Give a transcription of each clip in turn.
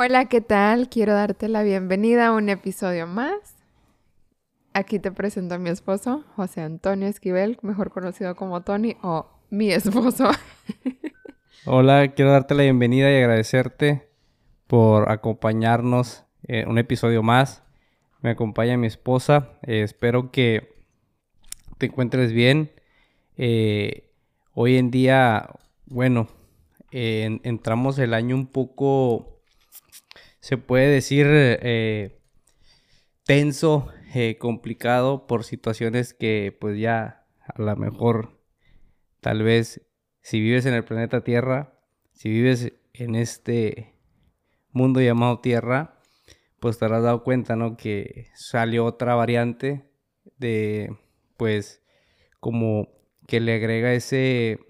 Hola, ¿qué tal? Quiero darte la bienvenida a un episodio más. Aquí te presento a mi esposo, José Antonio Esquivel, mejor conocido como Tony o mi esposo. Hola, quiero darte la bienvenida y agradecerte por acompañarnos en un episodio más. Me acompaña mi esposa. Eh, espero que te encuentres bien. Eh, hoy en día, bueno, entramos el año un poco se puede decir, eh, tenso, eh, complicado por situaciones que pues ya a lo mejor tal vez si vives en el planeta Tierra, si vives en este mundo llamado Tierra, pues te habrás dado cuenta, ¿no? Que salió otra variante de, pues, como que le agrega ese,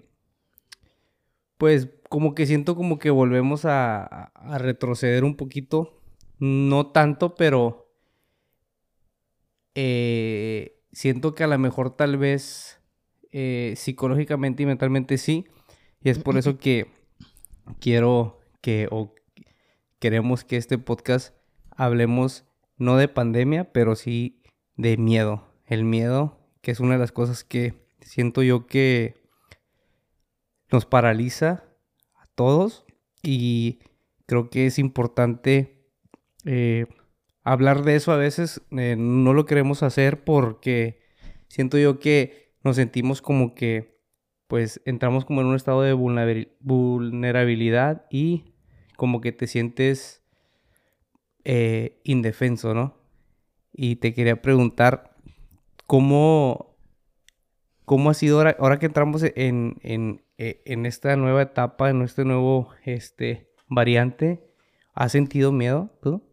pues, como que siento como que volvemos a, retroceder un poquito. No tanto, pero eh, siento que a lo mejor tal vez eh, psicológicamente y mentalmente sí. Y es por eso que quiero que o queremos que este podcast hablemos no de pandemia, pero sí de miedo. El miedo, que es una de las cosas que siento yo que nos paraliza todos y creo que es importante eh, hablar de eso a veces eh, no lo queremos hacer porque siento yo que nos sentimos como que pues entramos como en un estado de vulnerabilidad y como que te sientes eh, indefenso, ¿no? Y te quería preguntar cómo, cómo ha sido ahora, ahora que entramos en, en, eh, en esta nueva etapa, en este nuevo este, variante, ¿has sentido miedo tú?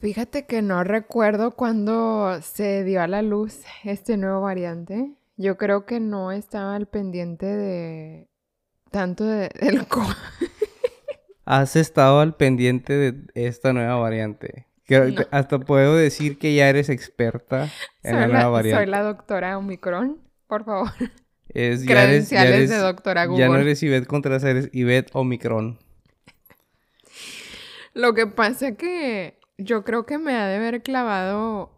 Fíjate que no recuerdo cuando se dio a la luz este nuevo variante. Yo creo que no estaba al pendiente de tanto de, del Has estado al pendiente de esta nueva variante. Hasta puedo decir que ya eres experta en la nueva variante. Soy la doctora Omicron, por favor. Es, Credenciales de doctora Google. Ya no eres Ivette Contreras, eres Ivette Omicron. Lo que pasa es que yo creo que me ha de haber clavado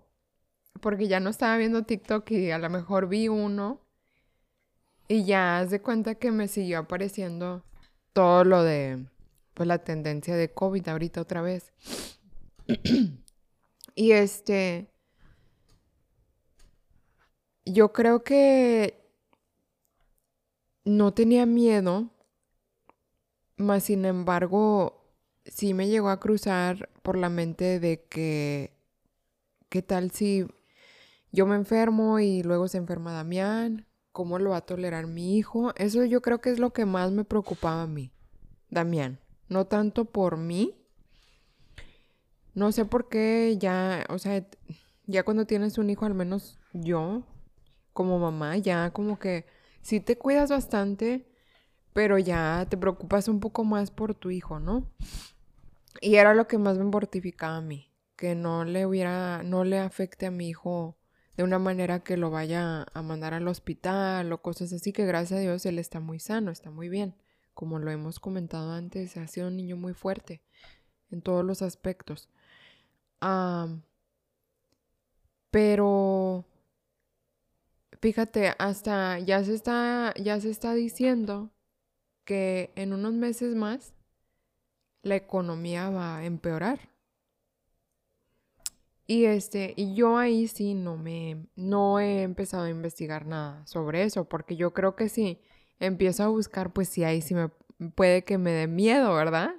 porque ya no estaba viendo TikTok y a lo mejor vi uno y ya haz de cuenta que me siguió apareciendo todo lo de pues la tendencia de COVID ahorita otra vez. y este yo creo que no tenía miedo, mas sin embargo sí me llegó a cruzar por la mente de que, ¿qué tal si yo me enfermo y luego se enferma Damián? ¿Cómo lo va a tolerar mi hijo? Eso yo creo que es lo que más me preocupaba a mí, Damián. No tanto por mí. No sé por qué ya, o sea, ya cuando tienes un hijo, al menos yo, como mamá, ya como que sí te cuidas bastante, pero ya te preocupas un poco más por tu hijo, ¿no? Y era lo que más me mortificaba a mí, que no le hubiera, no le afecte a mi hijo de una manera que lo vaya a mandar al hospital o cosas así, que gracias a Dios él está muy sano, está muy bien. Como lo hemos comentado antes, ha sido un niño muy fuerte en todos los aspectos. pero Fíjate, hasta ya se está, ya se está diciendo que en unos meses más la economía va a empeorar. Y este, y yo ahí sí no me, no he empezado a investigar nada sobre eso, porque yo creo que sí empiezo a buscar, pues sí, ahí sí me puede que me dé miedo, ¿verdad?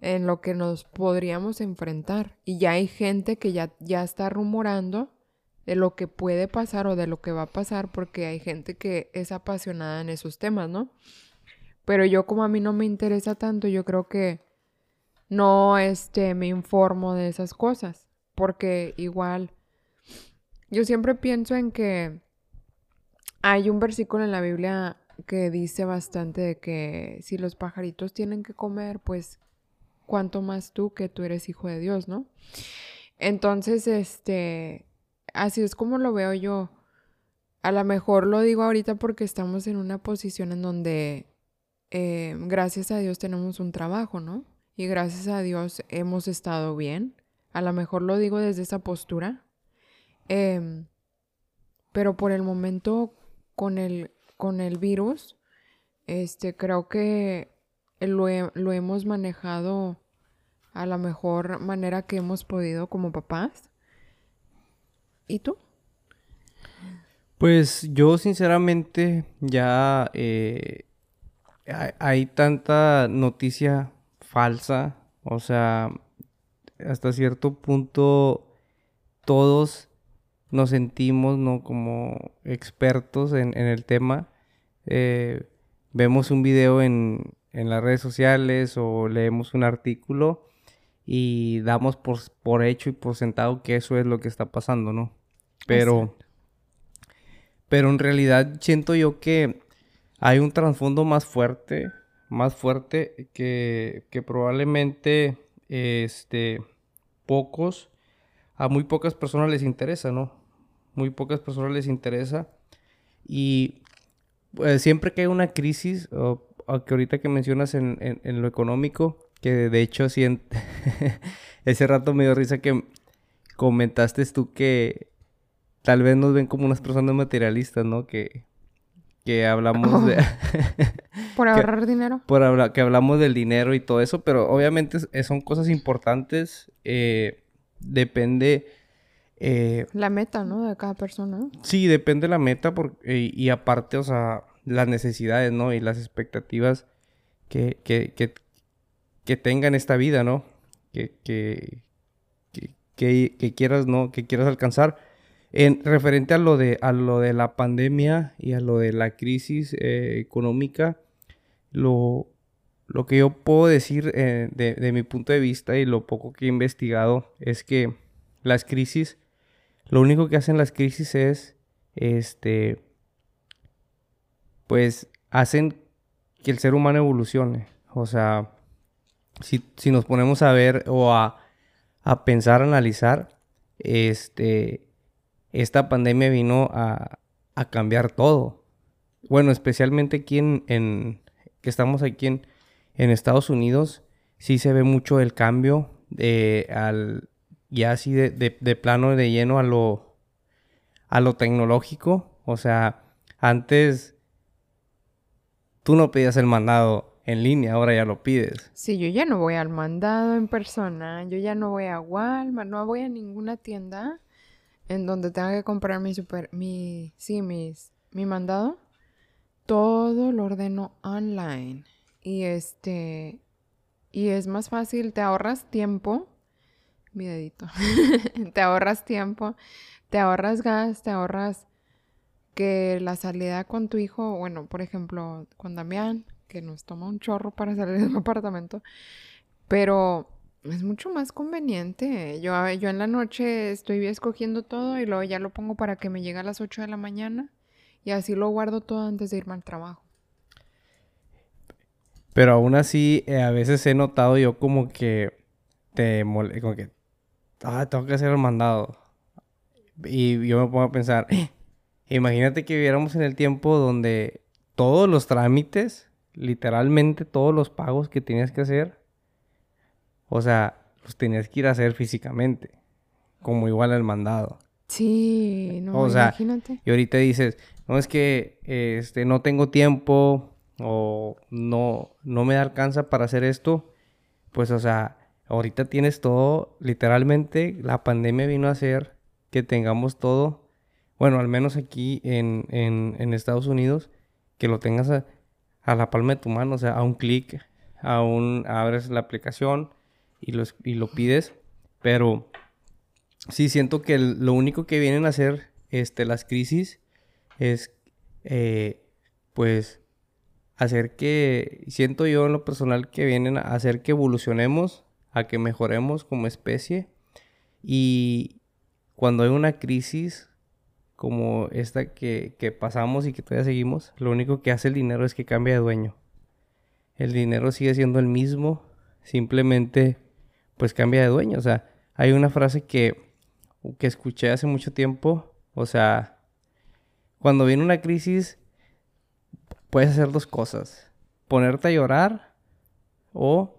En lo que nos podríamos enfrentar. Y ya hay gente que ya, ya está rumorando de lo que puede pasar o de lo que va a pasar, porque hay gente que es apasionada en esos temas, ¿no? Pero yo como a mí no me interesa tanto, yo creo que no este, me informo de esas cosas, porque igual yo siempre pienso en que hay un versículo en la Biblia que dice bastante de que si los pajaritos tienen que comer, pues cuánto más tú que tú eres hijo de Dios, ¿no? Entonces, este, así es como lo veo yo. A lo mejor lo digo ahorita porque estamos en una posición en donde, eh, gracias a Dios, tenemos un trabajo, ¿no? y gracias a Dios hemos estado bien. A lo mejor lo digo desde esa postura. Em, pero por el momento con el, con el virus, este, creo que lo, lo hemos manejado a la mejor manera que hemos podido como papás. ¿Y tú? Pues yo sinceramente ya eh, hay, tanta noticia falsa, o sea, hasta cierto punto todos nos sentimos, ¿no? Como expertos en, el tema. Eh, vemos un video en, en, las redes sociales o leemos un artículo y damos por, por hecho y por sentado que eso es lo que está pasando, ¿no? Pero... Pero en realidad siento yo que hay un trasfondo más fuerte, más fuerte que, que probablemente este, pocos, a muy pocas personas les interesa, ¿no? Muy pocas personas les interesa. Y pues, siempre que hay una crisis, o, que ahorita que mencionas en, en, lo económico, que de hecho ese rato me dio risa que comentaste tú que tal vez nos ven como unas personas materialistas, ¿no? Que, que hablamos de... por ahorrar dinero. Por hablar, que hablamos del dinero y todo eso, pero obviamente son cosas importantes. Eh, depende... Eh, la meta, ¿no? De cada persona. Sí, depende la meta por, y aparte, o sea, las necesidades, ¿no? Y las expectativas que, que, que, que tengan esta vida, ¿no? Que, que, que, que, quieras, ¿no? Que quieras alcanzar. En referente a lo de, a lo de la pandemia y a lo de la crisis eh, económica, lo, lo, que yo puedo decir eh, de, mi punto de vista y lo poco que he investigado es que las crisis, lo único que hacen las crisis es, este, pues hacen que el ser humano evolucione. O sea, si, si nos ponemos a ver o a, a pensar, analizar, este, esta pandemia vino a, cambiar todo. Bueno, especialmente aquí en, que estamos aquí en, Estados Unidos, sí se ve mucho el cambio de al ya así de, de, plano de lleno a lo a lo tecnológico. O sea, antes tú no pedías el mandado en línea, ahora ya lo pides. Sí, yo ya no voy al mandado en persona, yo ya no voy a Walmart, no voy a ninguna tienda en donde tenga que comprar mi super, mi, sí, mis, mi mandado, todo lo ordeno online. Y este, y es más fácil, te ahorras tiempo, mi dedito, te ahorras tiempo, te ahorras gas, te ahorras que la salida con tu hijo, bueno, por ejemplo, con Damián, que nos toma un chorro para salir del apartamento, pero es mucho más conveniente. Yo, yo en la noche estoy escogiendo todo y luego ya lo pongo para que me llegue a las 8 de la mañana y así lo guardo todo antes de irme al trabajo. Pero aún así, eh, a veces he notado yo como que te como que, ah, tengo que hacer el mandado. Y yo me pongo a pensar, imagínate que viviéramos en el tiempo donde todos los trámites, literalmente todos los pagos que tenías que hacer, o sea, los tenías que ir a hacer físicamente, como igual al mandado. Sí, no, o sea, imagínate. Y ahorita dices, no es que este no tengo tiempo o no no me alcanza para hacer esto, pues o sea, ahorita tienes todo, literalmente la pandemia vino a hacer que tengamos todo, bueno, al menos aquí en, en, Estados Unidos, que lo tengas a, a, la palma de tu mano, o sea, a un clic, a un abres la aplicación, y, los, y lo pides, pero sí siento que lo único que vienen a hacer este, las crisis es, eh, pues, hacer que, siento yo en lo personal que vienen a hacer que evolucionemos, a que mejoremos como especie y cuando hay una crisis como esta que, que pasamos y que todavía seguimos, lo único que hace el dinero es que cambia de dueño. El dinero sigue siendo el mismo, simplemente pues cambia de dueño. O sea, hay una frase que, que escuché hace mucho tiempo. O sea, cuando viene una crisis, puedes hacer dos cosas. Ponerte a llorar o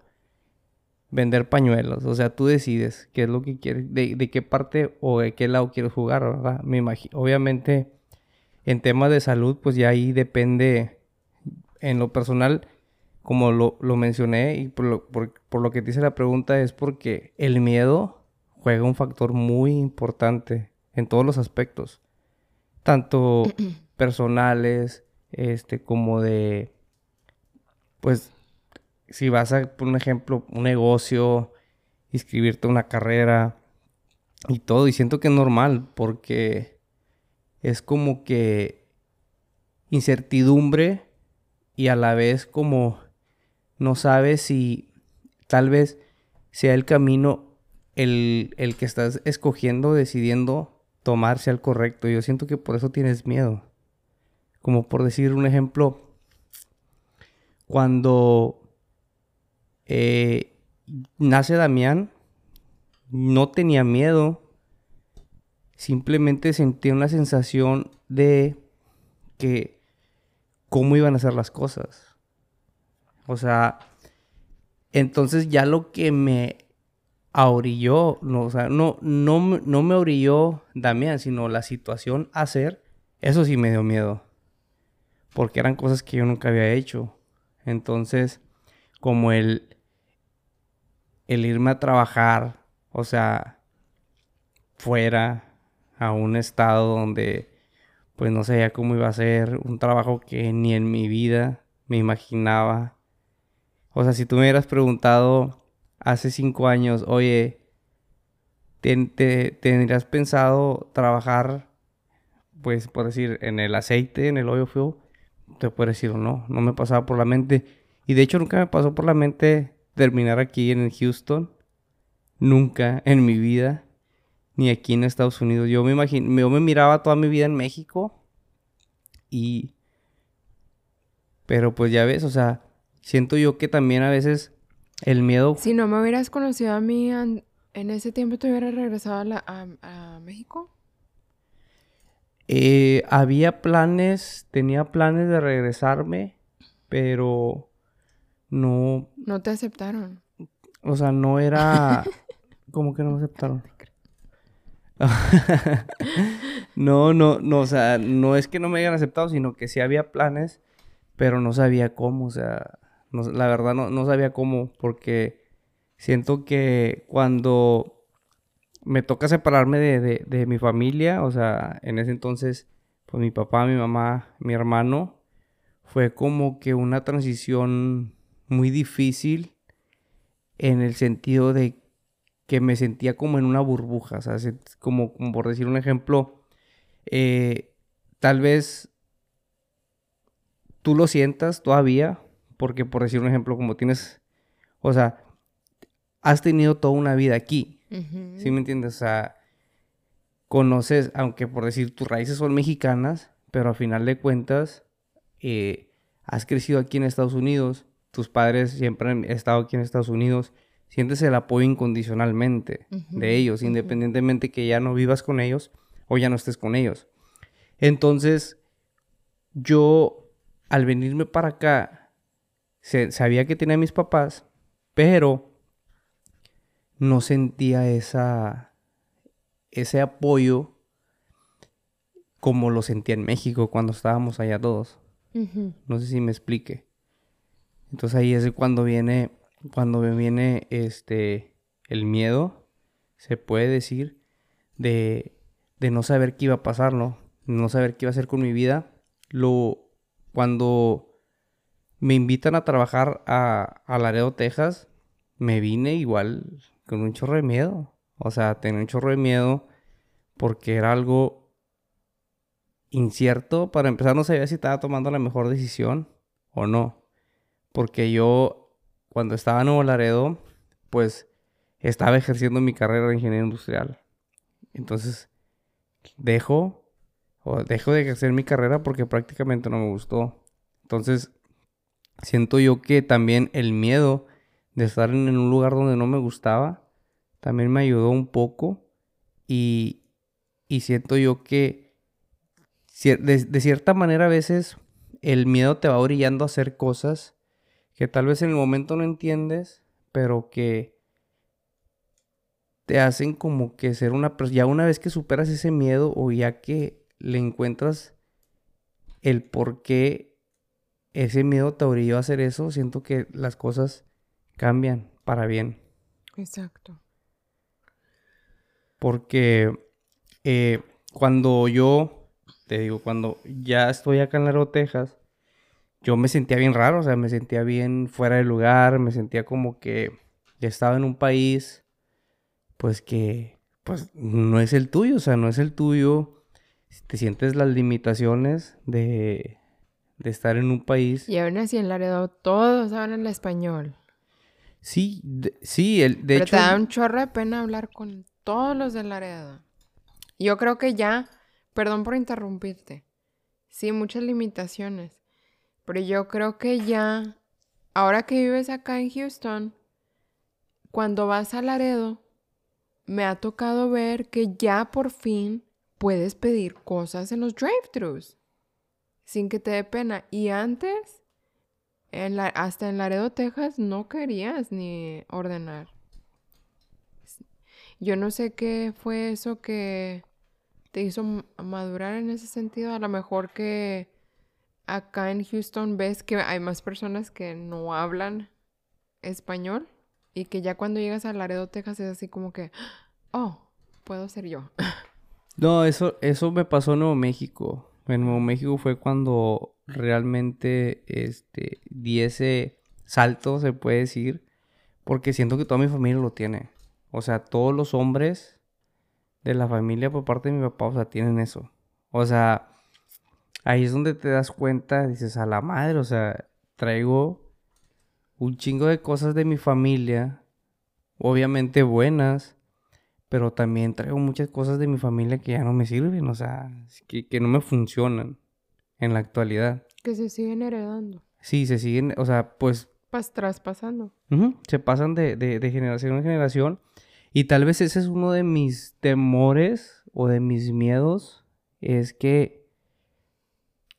vender pañuelos. O sea, tú decides qué es lo que quieres, de, de qué parte o de qué lado quieres jugar, ¿verdad? Me imagino. Obviamente, en temas de salud, pues ya ahí depende. En lo personal, como lo, lo mencioné y por lo, por, por lo que te hice la pregunta, es porque el miedo juega un factor muy importante en todos los aspectos. Tanto personales, este, como de, pues, si vas a, por un ejemplo, un negocio, inscribirte a una carrera y todo, y siento que es normal porque es como que incertidumbre y a la vez como no sabes si tal vez sea el camino el, el que estás escogiendo, decidiendo tomarse al correcto. Yo siento que por eso tienes miedo. Como por decir un ejemplo, cuando eh, nace Damián, no tenía miedo, simplemente sentía una sensación de que cómo iban a ser las cosas. O sea, entonces ya lo que me ahorilló, no, o sea, no, no, no me orilló Damián, sino la situación hacer, eso sí me dio miedo. Porque eran cosas que yo nunca había hecho. Entonces, como el, el irme a trabajar, o sea, fuera a un estado donde pues no sabía cómo iba a ser, un trabajo que ni en mi vida me imaginaba. O sea, si tú me hubieras preguntado hace cinco años, oye, ¿te, tendrías pensado trabajar, pues por decir, en el aceite, en el oil fuel? Te puedo decir, no, no me pasaba por la mente. Y de hecho nunca me pasó por la mente terminar aquí en Houston. Nunca en mi vida. Ni aquí en Estados Unidos. Yo me imagino, yo me miraba toda mi vida en México. Y... Pero pues ya ves, o sea, siento yo que también a veces el miedo... Si no me hubieras conocido a mí en, ese tiempo, ¿te hubieras regresado a, a, México? Eh, había planes, tenía planes de regresarme, pero no... No te aceptaron. O sea, no era... ¿Cómo que no me aceptaron? no, no, no, o sea, no es que no me hayan aceptado, sino que sí había planes, pero no sabía cómo, o sea, la verdad no, no sabía cómo, porque siento que cuando me toca separarme de, de, de, mi familia, o sea, en ese entonces, pues mi papá, mi mamá, mi hermano, fue como que una transición muy difícil en el sentido de que me sentía como en una burbuja, o sea, como, por decir un ejemplo, eh, tal vez tú lo sientas todavía, porque por decir un ejemplo, como tienes, o sea, has tenido toda una vida aquí, ¿sí me entiendes? O sea, conoces, aunque por decir tus raíces son mexicanas, pero a final de cuentas, eh, has crecido aquí en Estados Unidos, tus padres siempre han estado aquí en Estados Unidos, sientes el apoyo incondicionalmente de ellos, independientemente que ya no vivas con ellos o ya no estés con ellos. Entonces, yo al venirme para acá, sabía que tenía mis papás, pero no sentía esa, ese apoyo como lo sentía en México cuando estábamos allá todos. No sé si me explique. Entonces ahí es cuando viene, cuando me viene este, el miedo, se puede decir, de, de no saber qué iba a pasar, ¿no? No saber qué iba a hacer con mi vida. Lo, cuando me invitan a trabajar a, a Laredo, Texas, me vine igual con un chorro de miedo. O sea, tenía un chorro de miedo porque era algo incierto. Para empezar, no sabía si estaba tomando la mejor decisión o no. Porque yo, cuando estaba en Nuevo Laredo, pues estaba ejerciendo mi carrera de ingeniería industrial. Entonces, dejo, o dejo de ejercer mi carrera porque prácticamente no me gustó. Entonces, siento yo que también el miedo de estar en un lugar donde no me gustaba, también me ayudó un poco. Y, y siento yo que de, de, cierta manera a veces el miedo te va orillando a hacer cosas que tal vez en el momento no entiendes, pero que te hacen como que ser una persona, ya una vez que superas ese miedo o ya que le encuentras el por qué ese miedo te orilló a hacer eso, siento que las cosas cambian para bien. Exacto. Porque eh, cuando yo, te digo, cuando ya estoy acá en Laredo, Texas, yo me sentía bien raro, o sea, me sentía bien fuera de lugar, me sentía como que estaba en un país, pues que, pues no es el tuyo, o sea, no es el tuyo. Te sientes las limitaciones de, de estar en un país. Y aún así en Laredo todos hablan el español. Sí, sí, el, de Pero hecho... te da un chorro de pena hablar con todos los de Laredo. Yo creo que ya, perdón por interrumpirte, sí, muchas limitaciones, pero yo creo que ya, ahora que vives acá en Houston, cuando vas a Laredo, me ha tocado ver que ya por fin puedes pedir cosas en los drive-thrus sin que te dé pena. Y antes, en la, hasta en Laredo, Texas, no querías ni ordenar. Yo no sé qué fue eso que te hizo madurar en ese sentido. A lo mejor que acá en Houston ves que hay más personas que no hablan español y que ya cuando llegas a Laredo, Texas es así como que, oh, puedo ser yo. No, eso, eso me pasó en Nuevo México. En Nuevo México fue cuando realmente este, di ese salto, se puede decir, porque siento que toda mi familia lo tiene. O sea, todos los hombres de la familia por parte de mi papá, o sea, tienen eso. O sea, ahí es donde te das cuenta, dices, a la madre, o sea, traigo un chingo de cosas de mi familia, obviamente buenas, pero también traigo muchas cosas de mi familia que ya no me sirven, o sea, que, que no me funcionan en la actualidad. Que se siguen heredando. Sí, se siguen, o sea, pues... Pas traspasando. ujú, se pasan de, de, de generación en generación. Y tal vez ese es uno de mis temores o de mis miedos, es que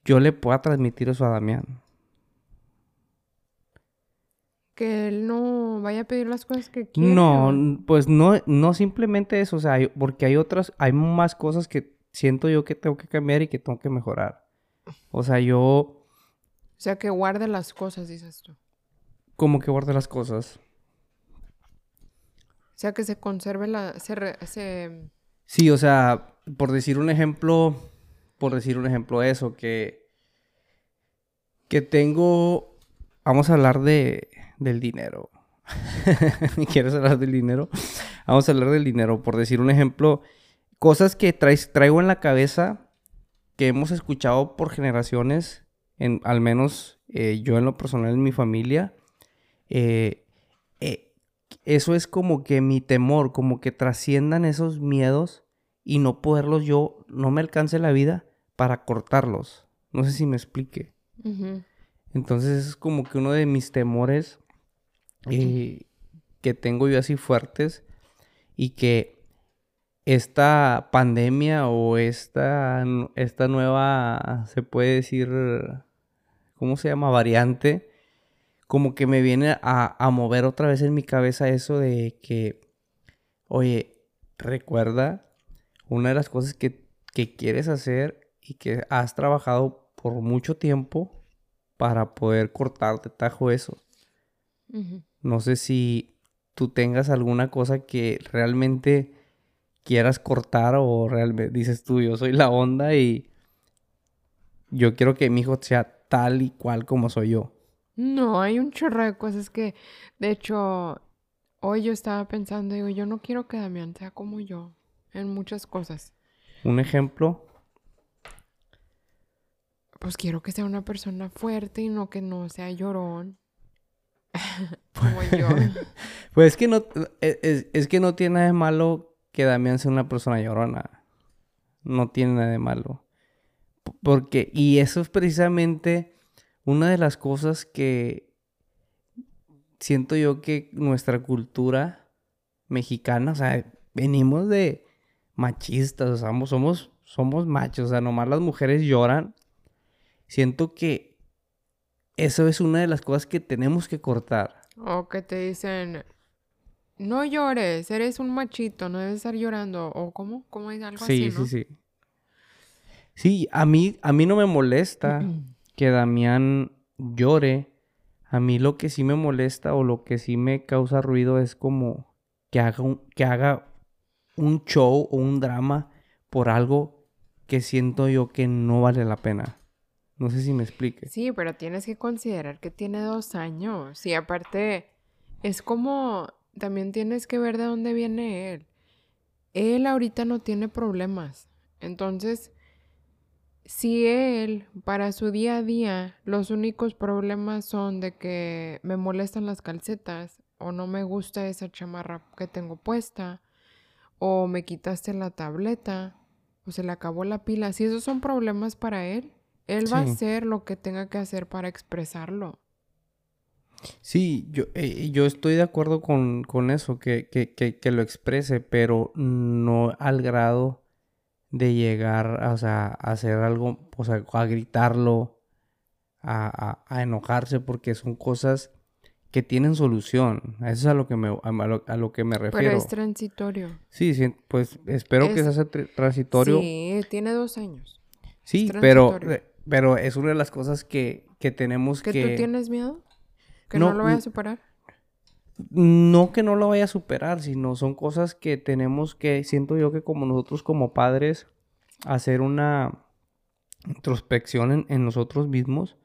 yo le pueda transmitir eso a Damián. Que él no vaya a pedir las cosas que quiere. No, pues no, no simplemente eso, o sea, porque hay otras, hay más cosas que siento yo que tengo que cambiar y que tengo que mejorar. O sea, yo O sea, que guarde las cosas, dices tú. como que guardo las cosas. O sea, que se conserve la... Se, re- se... Sí, o sea, por decir un ejemplo, por decir un ejemplo eso, que, que tengo, vamos a hablar de, del dinero. ¿Quieres hablar del dinero? Vamos a hablar del dinero, por decir un ejemplo, cosas que traes, traigo en la cabeza que hemos escuchado por generaciones, en, al menos eh, yo en lo personal en mi familia, eh, eh, eso es como que mi temor, como que trasciendan esos miedos y no poderlos yo, no me alcance la vida para cortarlos. No sé si me explique. Entonces es como que uno de mis temores eh, que tengo yo así fuertes y que esta pandemia o esta, esta nueva, se puede decir, ¿cómo se llama? Variante, como que me viene a, a mover otra vez en mi cabeza eso de que, oye, recuerda una de las cosas que, que quieres hacer y que has trabajado por mucho tiempo para poder cortar de tajo eso. No sé si tú tengas alguna cosa que realmente quieras cortar o realmente dices tú, yo soy la onda y yo quiero que mi hijo sea tal y cual como soy yo. No, hay un chorro de cosas que, de hecho, hoy yo estaba pensando, digo, yo no quiero que Damián sea como yo en muchas cosas. Un ejemplo, Pues quiero que sea una persona fuerte y no que no sea llorón. como yo. pues es que no, es, es- que no tiene nada de malo que Damián sea una persona llorona. No tiene nada de malo. Porque, y eso es precisamente una de las cosas que siento yo que nuestra cultura mexicana, o sea, venimos de machistas, o sea, somos, somos, somos machos, o sea, nomás las mujeres lloran. Siento que eso es una de las cosas que tenemos que cortar. O que te dicen, no llores, eres un machito, no debes estar llorando. ¿O cómo? ¿Cómo es algo Sí, así, no? sí, sí. Sí, a mí, a mí no me molesta que Damián llore. A mí lo que sí me molesta o lo que sí me causa ruido es como que haga un, que haga un show o un drama por algo que siento yo que no vale la pena. No sé si me explique. Sí, pero tienes que considerar que tiene dos años. Y aparte, es como, también tienes que ver de dónde viene él. Él ahorita no tiene problemas. Entonces, si él, para su día a día, los únicos problemas son de que me molestan las calcetas, o no me gusta esa chamarra que tengo puesta, o me quitaste la tableta, o se le acabó la pila, si esos son problemas para él, él va a hacer lo que tenga que hacer para expresarlo. Sí, yo, eh, yo estoy de acuerdo con, con eso, que, que, que, que lo exprese, pero no al grado de llegar a, o sea, a hacer algo, o sea, a gritarlo, a, a- a enojarse, porque son cosas que tienen solución. Eso es a lo que me, a lo, a lo que me Pero refiero. es transitorio. Sí, sí, pues espero que Es- sea tr- transitorio. Sí, tiene dos años. Sí, pero, pero es una de las cosas que, que tenemos ¿Que que... tú tienes miedo? ¿Que No, no, lo vaya a superar? No que no lo vaya a superar, sino son cosas que tenemos que, siento yo que como nosotros como padres, hacer una introspección en, en nosotros mismos,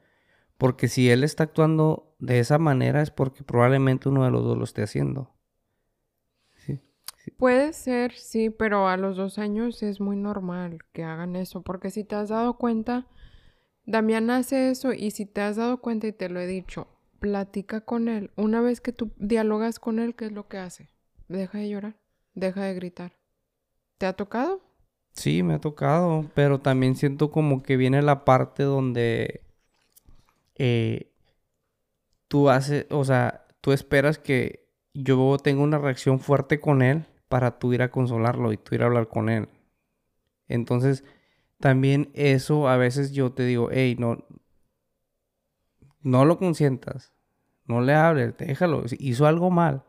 porque si él está actuando de esa manera es porque probablemente uno de los dos lo esté haciendo. Puede ser, sí, pero a los dos años es muy normal que hagan eso, porque si te has dado cuenta, Damián hace eso y si te has dado cuenta y te lo he dicho, platica con él. Una vez que tú dialogas con él, ¿qué es lo que hace? Deja de llorar, deja de gritar. ¿Te ha tocado? Sí, me ha tocado, pero también siento como que viene la parte donde eh, tú haces, o sea, tú esperas que yo tenga una reacción fuerte con él para tú ir a consolarlo y tú ir a hablar con él. Entonces, también eso a veces yo te digo, hey, no, no lo consientas, no le hables, déjalo, hizo algo mal.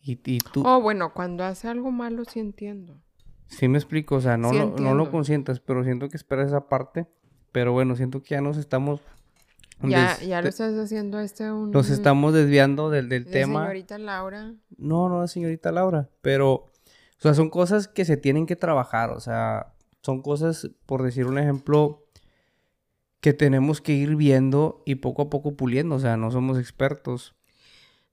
Y, y tú, Oh, bueno, cuando hace algo malo sí entiendo. Sí me explico, o sea, no, Sí lo, no lo consientas, pero siento que esperas esa parte. Pero bueno, siento que ya nos estamos... Ya, ya lo estás haciendo este un... Nos estamos desviando del, del de tema. señorita Laura. No, no, señorita Laura. Pero, o sea, son cosas que se tienen que trabajar. O sea, son cosas, por decir un ejemplo, que tenemos que ir viendo y poco a poco puliendo. O sea, no somos expertos.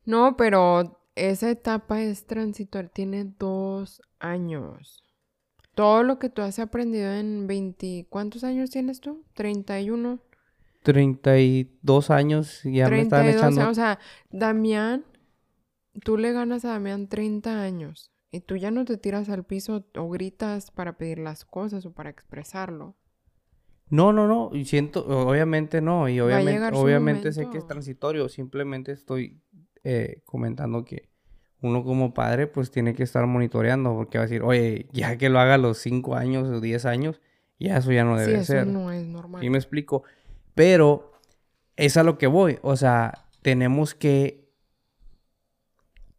No, pero esa etapa es transitoria, tiene dos años. Todo lo que tú has aprendido en 20... ¿Cuántos años tienes tú? 31. 32 años y ya me están 32, echando... o sea, Damián, tú le ganas a Damián 30 años y tú ya no te tiras al piso o gritas para pedir las cosas o para expresarlo. No, no, no, y siento, obviamente no, y obviamente, obviamente sé que es transitorio, simplemente estoy eh, comentando que uno como padre pues tiene que estar monitoreando, porque va a decir, oye, ya que lo haga a los 5 años o 10 años, ya eso ya no sí, debe eso ser. no es normal. ¿Sí me explico? Pero es a lo que voy, o sea, tenemos que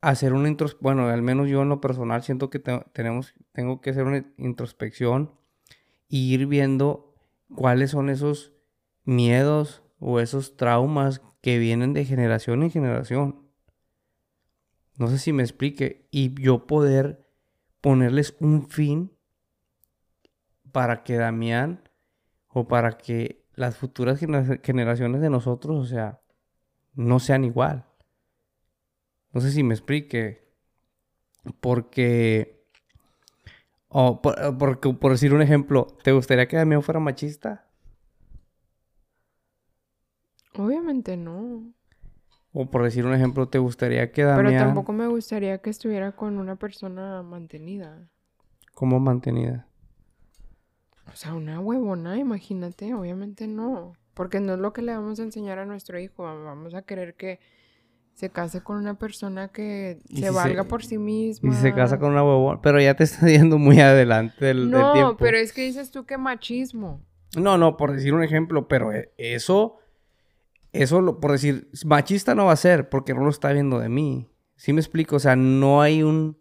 hacer una intros... Bueno, al menos yo en lo personal siento que te- tenemos, tengo que hacer una introspección y ir viendo cuáles son esos miedos o esos traumas que vienen de generación en generación. No sé si me explique. Y yo poder ponerles un fin para que Damián o para que las futuras genera- generaciones de nosotros, o sea, no sean igual. No sé si me explique. Porque... O por, porque, por decir un ejemplo, ¿te gustaría que Damián fuera machista? Obviamente no. O por decir un ejemplo, ¿te gustaría que Pero Damián... tampoco me gustaría que estuviera con una persona mantenida. como mantenida? O sea, una huevona, imagínate, obviamente no. Porque no es lo que le vamos a enseñar a nuestro hijo. Vamos a querer que se case con una persona que se si se- valga por sí misma. Y se casa con una huevona. Pero ya te está yendo muy adelante del, del No, tiempo. pero es que dices tú que machismo. No, no, por decir un ejemplo, pero eh, eso, eso, lo- por decir, machista no va a ser porque no lo está viendo de mí. ¿Sí me explico? O sea, no hay un...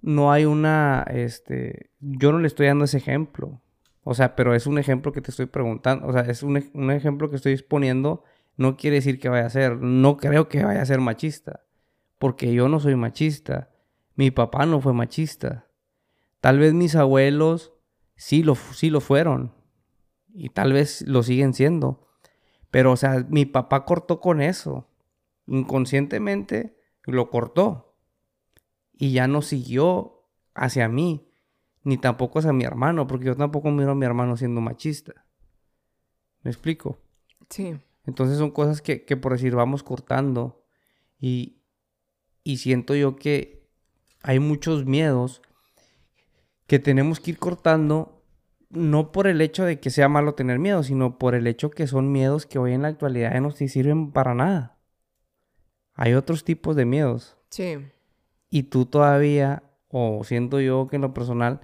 No hay una... Este... Yo no le estoy dando ese ejemplo. O sea, pero es un ejemplo que te estoy preguntando. O sea, es un, un ejemplo que estoy exponiendo. No quiere decir que vaya a ser. No creo que vaya a ser machista. Porque yo no soy machista. Mi papá no fue machista. Tal vez mis abuelos sí lo, sí lo fueron. Y tal vez lo siguen siendo. Pero, o sea, mi papá cortó con eso. Inconscientemente lo cortó. Y ya no siguió hacia mí. Ni tampoco hacia mi hermano. Porque yo tampoco miro a mi hermano siendo machista. ¿Me explico? Sí. Entonces son cosas que, que por decir vamos cortando. Y, y siento yo que hay muchos miedos que tenemos que ir cortando, no por el hecho de que sea malo tener miedo, sino por el hecho que son miedos que hoy en la actualidad ya no te sirven para nada. Hay otros tipos de miedos. Sí. Y tú todavía, o siento yo que en lo personal,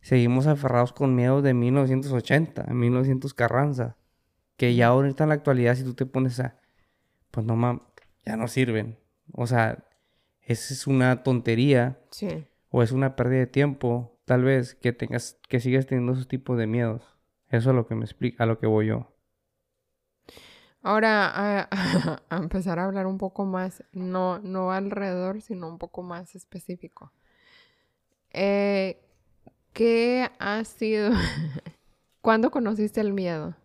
seguimos aferrados con miedos de 1980, 1900 Carranza. Que ya ahorita en la actualidad, si tú te pones a. Pues no mames, ya no sirven. O sea, esa es una tontería. Sí. O es una pérdida de tiempo, tal vez, que tengas, que sigas teniendo esos tipos de miedos. Eso es lo que me explica, a lo que voy yo. Ahora, a, a empezar a hablar un poco más, no, no alrededor, sino un poco más específico. Eh, ¿Qué ha sido? ¿Cuándo conociste el miedo?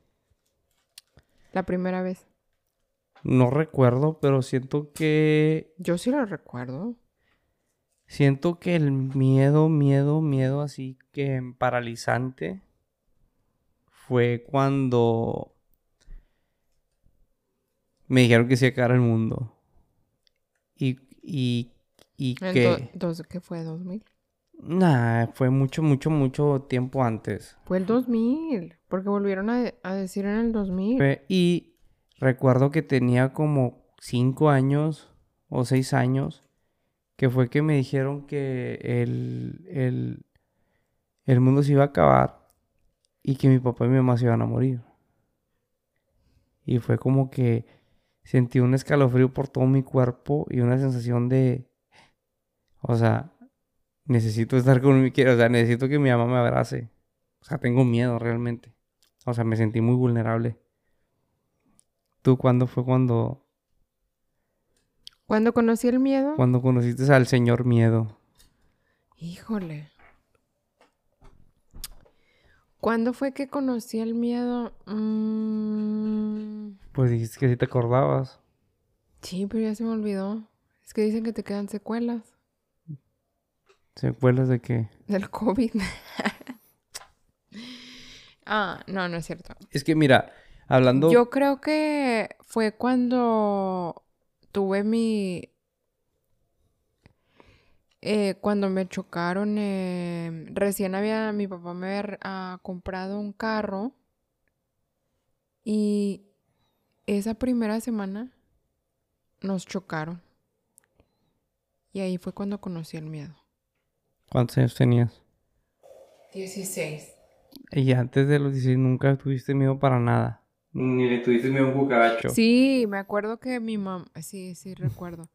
La primera vez. No recuerdo, pero siento que. Yo sí lo recuerdo. Siento que el miedo, miedo, miedo así que paralizante fue cuando me dijeron que se iba a acabar el mundo. Y, y, y ¿En que... ¿Qué fue? ¿2000? Nah, fue mucho, mucho, mucho tiempo antes. Fue el 2000, porque volvieron a, a decir en el 2000. Fue- Y recuerdo que tenía como cinco años o seis años, que fue que me dijeron que el, el, el mundo se iba a acabar y que mi papá y mi mamá se iban a morir. Y fue como que sentí un escalofrío por todo mi cuerpo y una sensación de, o sea, necesito estar con mi, o sea, necesito que mi mamá me abrace. O sea, tengo miedo realmente. O sea, me sentí muy vulnerable. ¿Tú cuándo fue cuando, Cuando conocí el miedo, cuando conociste al señor miedo? híjole. ¿Cuándo fue que conocí el miedo? Mm, Pues dijiste que sí te acordabas. sí, pero ya se me olvidó. Es que dicen que te quedan secuelas ¿Secuelas de qué? del COVID. ah, no, no es cierto. Es que mira, hablando... Yo creo que fue cuando tuve mi... eh, cuando me chocaron, eh, recién había, mi papá me había ah, comprado un carro y esa primera semana nos chocaron. Y ahí fue cuando conocí el miedo. ¿Cuántos años tenías? 16. Y antes de los 16 nunca tuviste miedo para nada. Ni le tuviste miedo a un cucaracho. Sí, me acuerdo que mi mamá, sí, sí, recuerdo.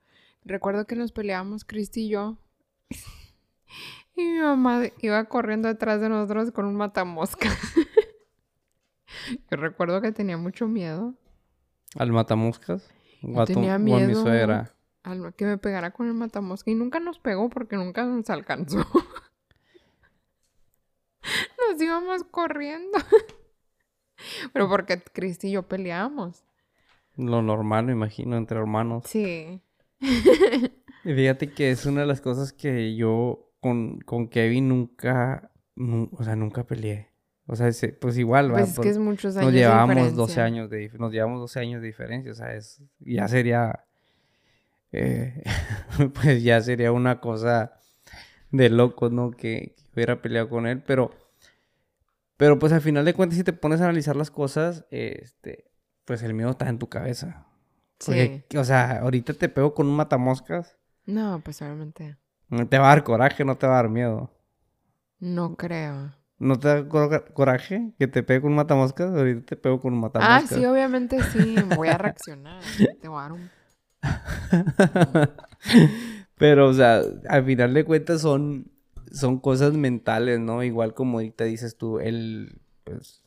Recuerdo que nos peleábamos Cristi y yo. Y mi mamá iba corriendo detrás de nosotros con un matamosca. Yo recuerdo que tenía mucho miedo ¿Al matamoscas? O a tu- tenía o a mi miedo. suegra. Al que me pegara con el matamosca y nunca nos pegó porque nunca nos alcanzó. Nos íbamos corriendo. Pero porque Cristi y yo peleábamos. Lo normal, me imagino, entre hermanos. Sí. Y fíjate que es una de las cosas que yo con, con Kevin nunca, nu- o sea, nunca peleé. O sea, pues igual, ¿va? Pues es que es muchos años nos de llevábamos diferencia. 12 años de, nos llevamos 12 años de diferencia, o sea, es, ya sería, eh, pues ya sería una cosa de loco, ¿no? Que, que hubiera peleado con él, pero, pero pues al final de cuentas si te pones a analizar las cosas, este, pues el miedo está en tu cabeza. Porque, o sea, ahorita te pego con un matamoscas, No, pues obviamente. te va a dar coraje, no te va a dar miedo. No creo. ¿No te da cor- coraje que te pegue con un matamoscas? Ahorita te pego con un Ah, matamoscas. sí, obviamente sí. Voy a reaccionar. Te voy a dar un... Pero, o sea, al final de cuentas son, son cosas mentales, ¿no? Igual como ahorita dices tú, el, pues,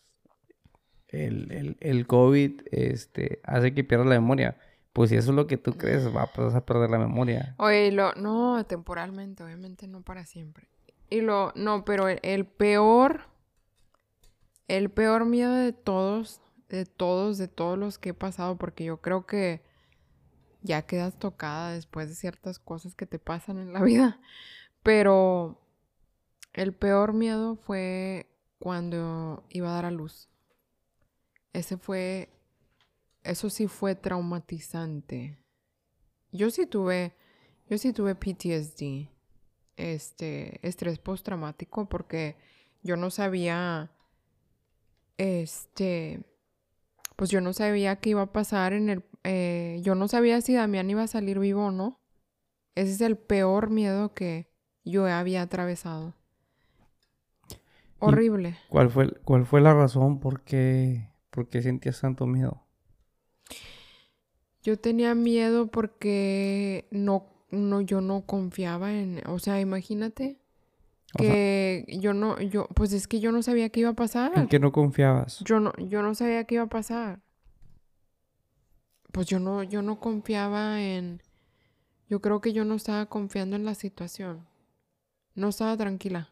el, el, el COVID este, hace que pierdas la memoria. Pues si eso es lo que tú crees, va, pues, vas a perder la memoria. Oye, lo, no, temporalmente, obviamente no para siempre. Y lo, no, pero el, el peor, el peor miedo de todos, de todos, de todos los que he pasado, porque yo creo que ya quedas tocada después de ciertas cosas que te pasan en la vida. Pero el peor miedo fue cuando iba a dar a luz. Ese fue, eso sí fue traumatizante. Yo sí tuve, yo sí tuve PTSD, este, estrés postraumático, porque yo no sabía, este, pues yo no sabía qué iba a pasar en el, eh, yo no sabía si Damián iba a salir vivo o no. Ese es el peor miedo que yo había atravesado. Horrible. ¿Cuál fue, cuál fue la razón por qué, por qué sentías tanto miedo? Yo tenía miedo porque no, no, yo no confiaba en, o sea, imagínate O sea- que yo no, yo, pues es que yo no sabía qué iba a pasar. ¿En qué no confiabas? Yo no, yo no sabía qué iba a pasar. Pues yo no, yo no confiaba en. Yo creo que yo no estaba confiando en la situación. No estaba tranquila.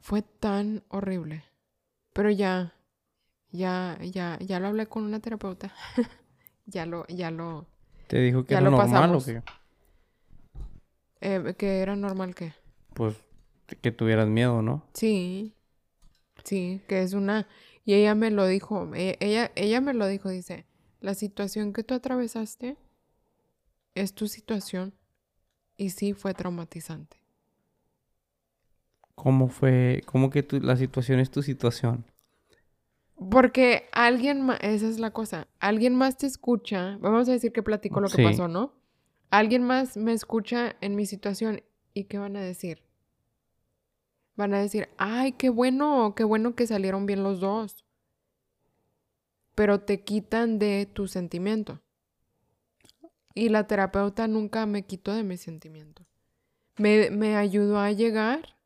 Fue tan horrible. Pero ya, ya, ya, ya lo hablé con una terapeuta. ya lo, ya lo, ¿Te dijo que Ya era lo normal pasamos. o qué? eh, que era normal que. Pues que tuvieras miedo, ¿no? Sí, sí, que es una... Y ella me lo dijo, e- ella, ella me lo dijo, dice, la situación que tú atravesaste es tu situación y sí fue traumatizante. ¿Cómo fue? ¿Cómo que tu- la situación es tu situación? Porque alguien más, esa es la cosa, alguien más te escucha, vamos a decir que platico lo que Sí. pasó, ¿no? Alguien más me escucha en mi situación y ¿qué van a decir? Van a decir, ay, qué bueno, qué bueno que salieron bien los dos. Pero te quitan de tu sentimiento. Y la terapeuta nunca me quitó de mi sentimiento. Me, me ayudó a llegar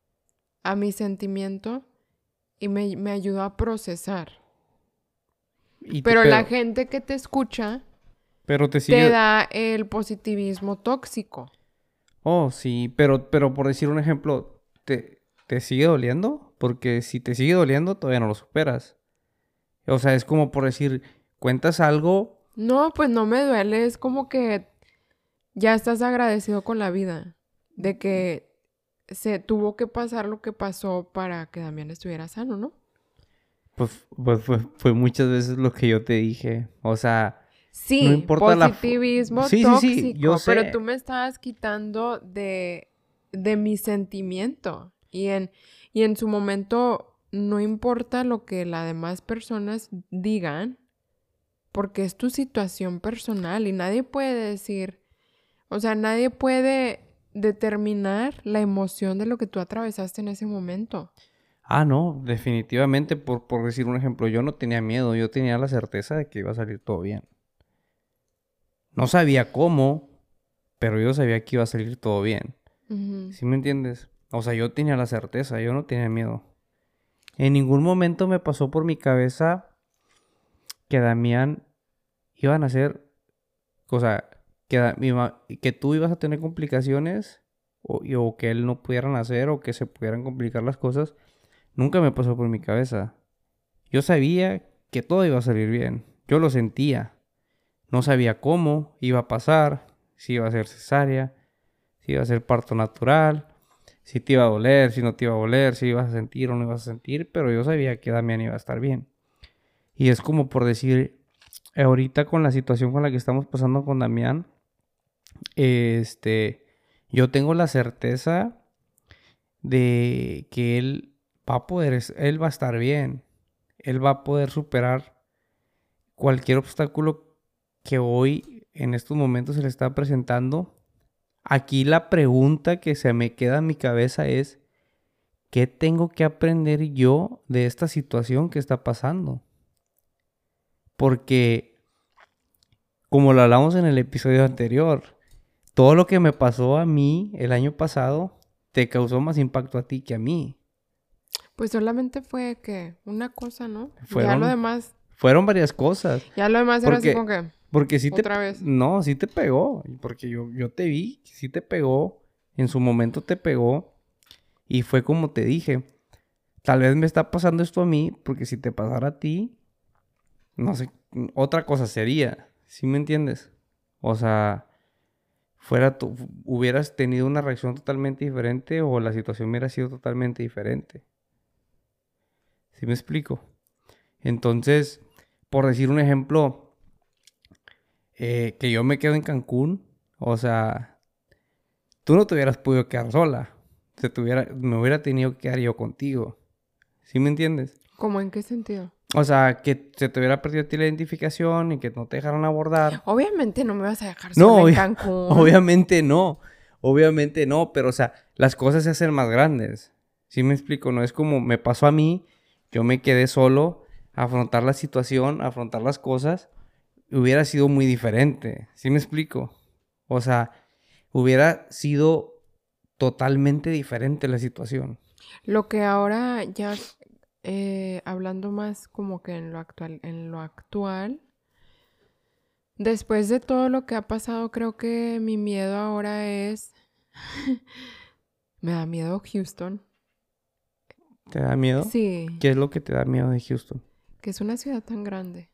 a mi sentimiento y me, me ayudó a procesar. Y Pero la gente que te escucha Pero te sigue... te da el positivismo tóxico. Oh, sí, pero, pero por decir un ejemplo, ¿te, ¿te sigue doliendo? Porque si te sigue doliendo, todavía no lo superas. O sea, es como por decir, cuentas algo, No, pues no me duele, es como que ya estás agradecido con la vida, de que se tuvo que pasar lo que pasó para que Damián estuviera sano, ¿no? pues, pues fue, fue muchas veces lo que yo te dije. O sea, Sí, importa la fo- positivismo Sí, sí, tóxico, sí, yo pero sé. tú me estabas quitando de, de mi sentimiento y en, y en su momento no importa lo que las demás personas digan, porque es tu situación personal y nadie puede decir, o sea, nadie puede determinar la emoción de lo que tú atravesaste en ese momento. ah, no, definitivamente, por, por decir un ejemplo, yo no tenía miedo, yo tenía la certeza de que iba a salir todo bien. No sabía cómo, pero yo sabía que iba a salir todo bien. Ujú. ¿Sí me entiendes? O sea, yo tenía la certeza, yo no tenía miedo. En ningún momento me pasó por mi cabeza que Damián iban a hacer, o sea, que, que tú ibas a tener complicaciones o, o que él no pudiera nacer o que se pudieran complicar las cosas. Nunca me pasó por mi cabeza. Yo sabía que todo iba a salir bien. Yo lo sentía. No sabía cómo iba a pasar, si iba a ser cesárea, si iba a ser parto natural, si te iba a doler, si no te iba a doler, si ibas a sentir o no ibas a sentir, pero yo sabía que Damián iba a estar bien. Y es como por decir, ahorita con la situación con la que estamos pasando con Damián, este, yo tengo la certeza de que él va a poder, él va a estar bien, él va a poder superar cualquier obstáculo que hoy en estos momentos se le está presentando. Aquí la pregunta que se me queda en mi cabeza es, ¿qué tengo que aprender yo de esta situación que está pasando? Porque, como lo hablamos en el episodio anterior, todo lo que me pasó a mí el año pasado te causó más impacto a ti que a mí. Pues solamente fue que una cosa, ¿no? ya Fueron- lo demás, Fueron varias cosas. ya lo demás era así como que Porque sí te... otra vez. No, sí te pegó. Porque yo, yo te vi, sí te pegó. En su momento te pegó. Y fue como te dije. Tal vez me está pasando esto a mí, porque si te pasara a ti, no sé, otra cosa sería. ¿Sí me entiendes? O sea, fuera tu- hubieras tenido una reacción totalmente diferente o la situación hubiera sido totalmente diferente. ¿Sí me explico? Entonces, por decir un ejemplo, eh, que yo me quedo en Cancún, o sea, tú no te hubieras podido quedar sola. Se te hubiera- me hubiera tenido que quedar yo contigo. ¿Sí me entiendes? ¿Cómo en qué sentido? O sea, que se te hubiera perdido a ti la identificación y que no te dejaran abordar. Obviamente no me vas a dejar No, sola en Cancún. Obviamente no. Obviamente no, pero o sea, las cosas se hacen más grandes. ¿Sí me explico? No es como me pasó a mí, yo me quedé solo, a afrontar la situación, a afrontar las cosas, hubiera sido muy diferente. ¿Sí me explico? O sea, hubiera sido totalmente diferente la situación. Lo que ahora ya eh, hablando más como que en lo actual, en lo actual, después de todo lo que ha pasado, creo que mi miedo ahora es, me da miedo Houston. ¿Te da miedo? Sí, ¿Qué es lo que te da miedo de Houston? que es una ciudad tan grande.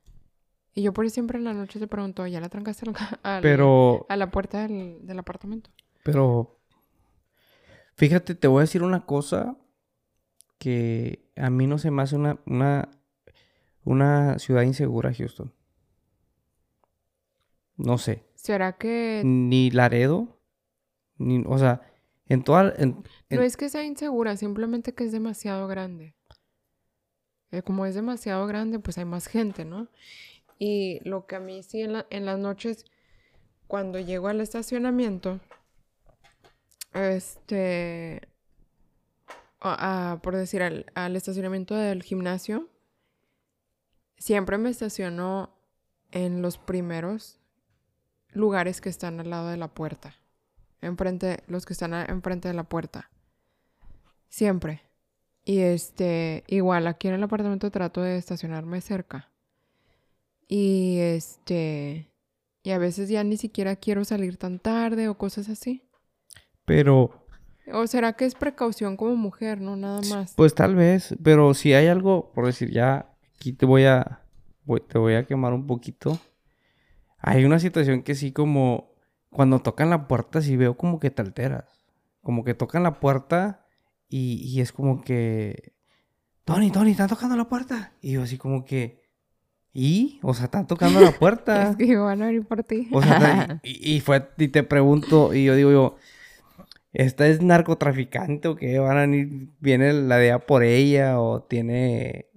Y yo por eso siempre en la noche te pregunto, ¿ya la trancaste al- Pero, a la puerta del, del apartamento? pero, fíjate, te voy a decir una cosa que a mí no se me hace una, una, una ciudad insegura, Houston. No sé. ¿Será que Ni Laredo, ni, o sea, en toda, en- en- No es que sea insegura, simplemente que es demasiado grande. Eh, como es demasiado grande, pues hay más gente, ¿no? Y lo que a mí sí en, la- en las noches, cuando llego al estacionamiento, este, a- a- por decir, al, estacionamiento del gimnasio, siempre me estaciono en los primeros lugares que están al lado de la puerta enfrente, los que están enfrente de la puerta. Siempre. Y este, igual aquí en el apartamento trato de estacionarme cerca. Y este, y a veces ya ni siquiera quiero salir tan tarde o cosas así. pero, O será que es precaución como mujer, no nada más. pues tal vez, pero si hay algo, por decir, ya, aquí te voy a, voy- te voy a quemar un poquito. Hay una situación que sí como, cuando tocan la puerta, sí veo como que te alteras. Como que tocan la puerta y, y es como que, Tony, Tony, están tocando la puerta. Y yo así como que, ¿y? O sea, están tocando la puerta. Es que van a venir por ti. O sea, y, y fue, y te pregunto, y yo digo yo, ¿esta es narcotraficante o qué? ¿Van a venir, viene la DEA por ella o tiene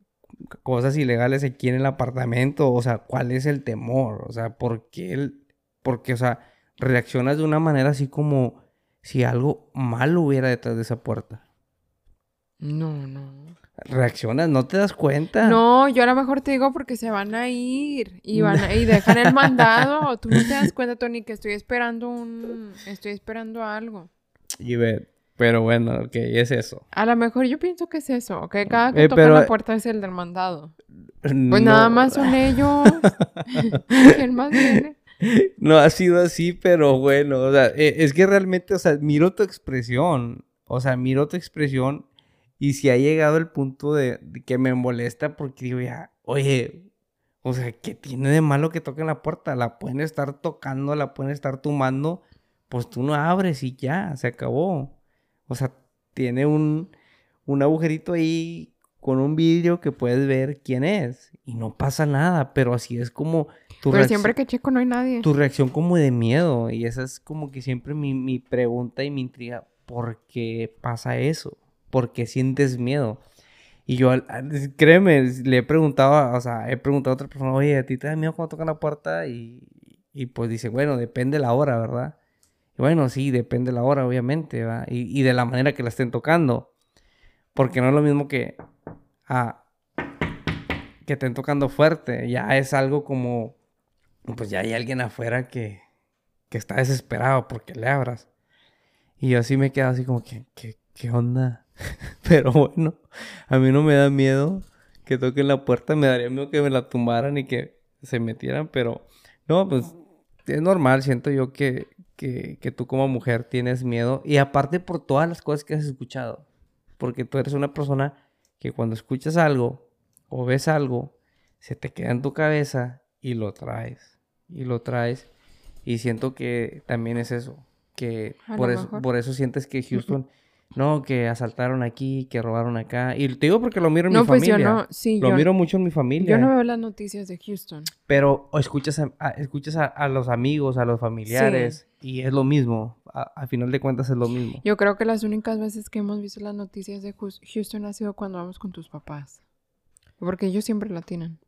cosas ilegales aquí en el apartamento? O sea, ¿cuál es el temor? O sea, ¿por qué el, porque, o sea, reaccionas de una manera así como si algo malo hubiera detrás de esa puerta? No, no. Reaccionas, no te das cuenta. No, yo a lo mejor te digo porque se van a ir y van a- y dejan el mandado. Tú no te das cuenta, Tony, que estoy esperando un, estoy esperando algo. Y ve, pero bueno, ok, es eso. A lo mejor yo pienso que es eso, que cada que Eh, toca pero- la puerta es el del mandado. Pues No- nada más son ellos. ¿Quién más viene? No ha sido así, pero bueno, o sea, e- es que realmente, o sea, miro tu expresión, o sea, miro tu expresión y si ha llegado el punto de, de que me molesta porque digo ya, oye, o sea, ¿qué tiene de malo que toquen la puerta? La pueden estar tocando, la pueden estar tumbando, pues tú no abres y ya, se acabó. O sea, tiene un, un agujerito ahí con un vidrio que puedes ver quién es y no pasa nada, pero así es como tu Pero siempre que checo no hay nadie. tu reacción como de miedo. Y esa es como que siempre mi, mi pregunta y mi intriga. ¿Por qué pasa eso? ¿Por qué sientes miedo? Y yo, créeme, le he preguntado, o sea, he preguntado a otra persona, oye, ¿a ti te da miedo cuando tocan la puerta? Y, y pues dice, bueno, depende la hora, ¿verdad? Y bueno, sí, depende la hora, obviamente, ¿verdad? Y, y de la manera que la estén tocando. Porque no es lo mismo que, que estén tocando fuerte. Ya es algo como, pues ya hay alguien afuera que, que está desesperado porque le abras. Y yo así me quedo así como que, ¿qué, qué onda? Pero bueno, a mí no me da miedo que toquen la puerta, me daría miedo que me la tumbaran y que se metieran, pero no, pues es normal, siento yo que, que, que tú como mujer tienes miedo. Y aparte por todas las cosas que has escuchado, porque tú eres una persona que cuando escuchas algo o ves algo, se te queda en tu cabeza y lo traes, y lo traes, y siento que también es eso, que por eso, por eso sientes que Houston, no, que asaltaron aquí, que robaron acá, y te digo porque lo miro en No, mi pues familia. yo no, sí, Lo yo, miro mucho en mi familia. yo no veo las noticias de Houston. Pero escuchas, a, a- escuchas a, a los amigos, a los familiares, y es lo mismo. A, a final de cuentas es lo mismo. Yo creo que las únicas veces que hemos visto las noticias de Houston ha sido cuando vamos con tus papás. Porque ellos siempre la tienen.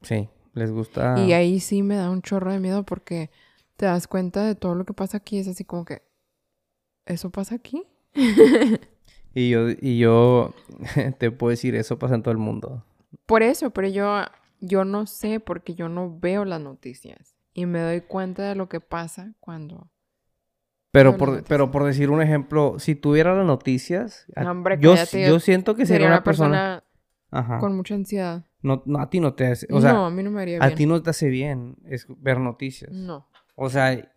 Sí, les gusta. Y ahí sí me da un chorro de miedo porque te das cuenta de todo lo que pasa aquí. Es así como que, ¿eso pasa aquí? Y yo, y yo te puedo decir, eso pasa en todo el mundo. Por eso, pero yo, yo no sé porque yo no veo las noticias. Y me doy cuenta de lo que pasa cuando... Pero por, pero por decir un ejemplo, si tuviera las noticias, a- No, hombre, yo, cállate, yo siento que sería, Sería una persona... persona Ajá. con mucha ansiedad. No, no, a ti no te hace... O sea, no, a mí no me haría a bien. ti no te hace bien es ver noticias. No. O sea,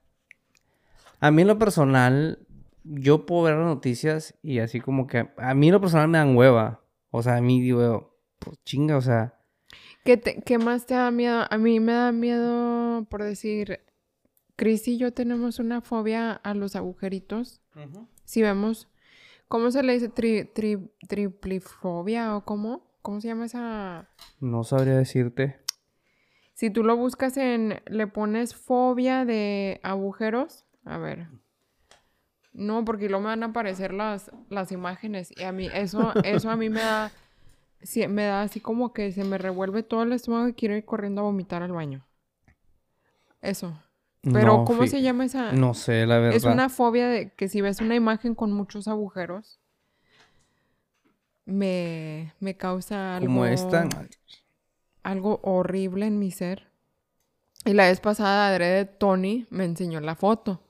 a mí en lo personal, yo puedo ver las noticias y así como que a mí en lo personal me dan hueva. O sea, a mí digo, pues chinga, o sea, ¿Qué, te- qué más te da miedo? A mí me da miedo por decir, Chris y yo tenemos una fobia a los agujeritos. Si vemos, ¿cómo se le dice? Tri, tri- triplifobia o cómo? ¿Cómo se llama esa? no sabría decirte. Si tú lo buscas en, le pones fobia de agujeros, a ver. No, porque luego me van a aparecer las, las imágenes y a mí eso, eso a mí me da, sí, me da así como que se me revuelve todo el estómago y quiero ir corriendo a vomitar al baño. Eso. Pero No, ¿cómo se llama esa? No sé, la verdad. es una fobia de que si ves una imagen con muchos agujeros, me, me causa algo Como esta. algo horrible en mi ser. Y la vez pasada, adrede Tony me enseñó la foto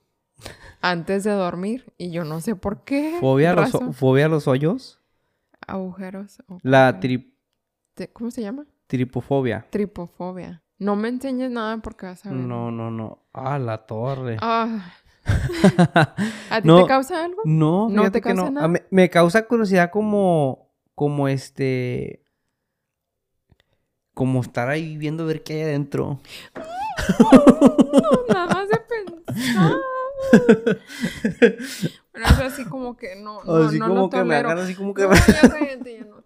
antes de dormir y yo no sé por qué. Fobia a, los, fobia a los hoyos. Agujeros. La tri- ¿Cómo se llama? tripofobia. Tripofobia. No me enseñes nada porque vas a ver. No, no, no. Ah, la torre. Ah. ¿A ti No. te causa algo? No, ¿No te causa no. nada? Mí- me causa curiosidad como, como este, como estar ahí viendo ver qué hay adentro. No, nada más de pensar. Pero es así como que no, no, así no como lo que me tolero. agarra, así como que No, ya no.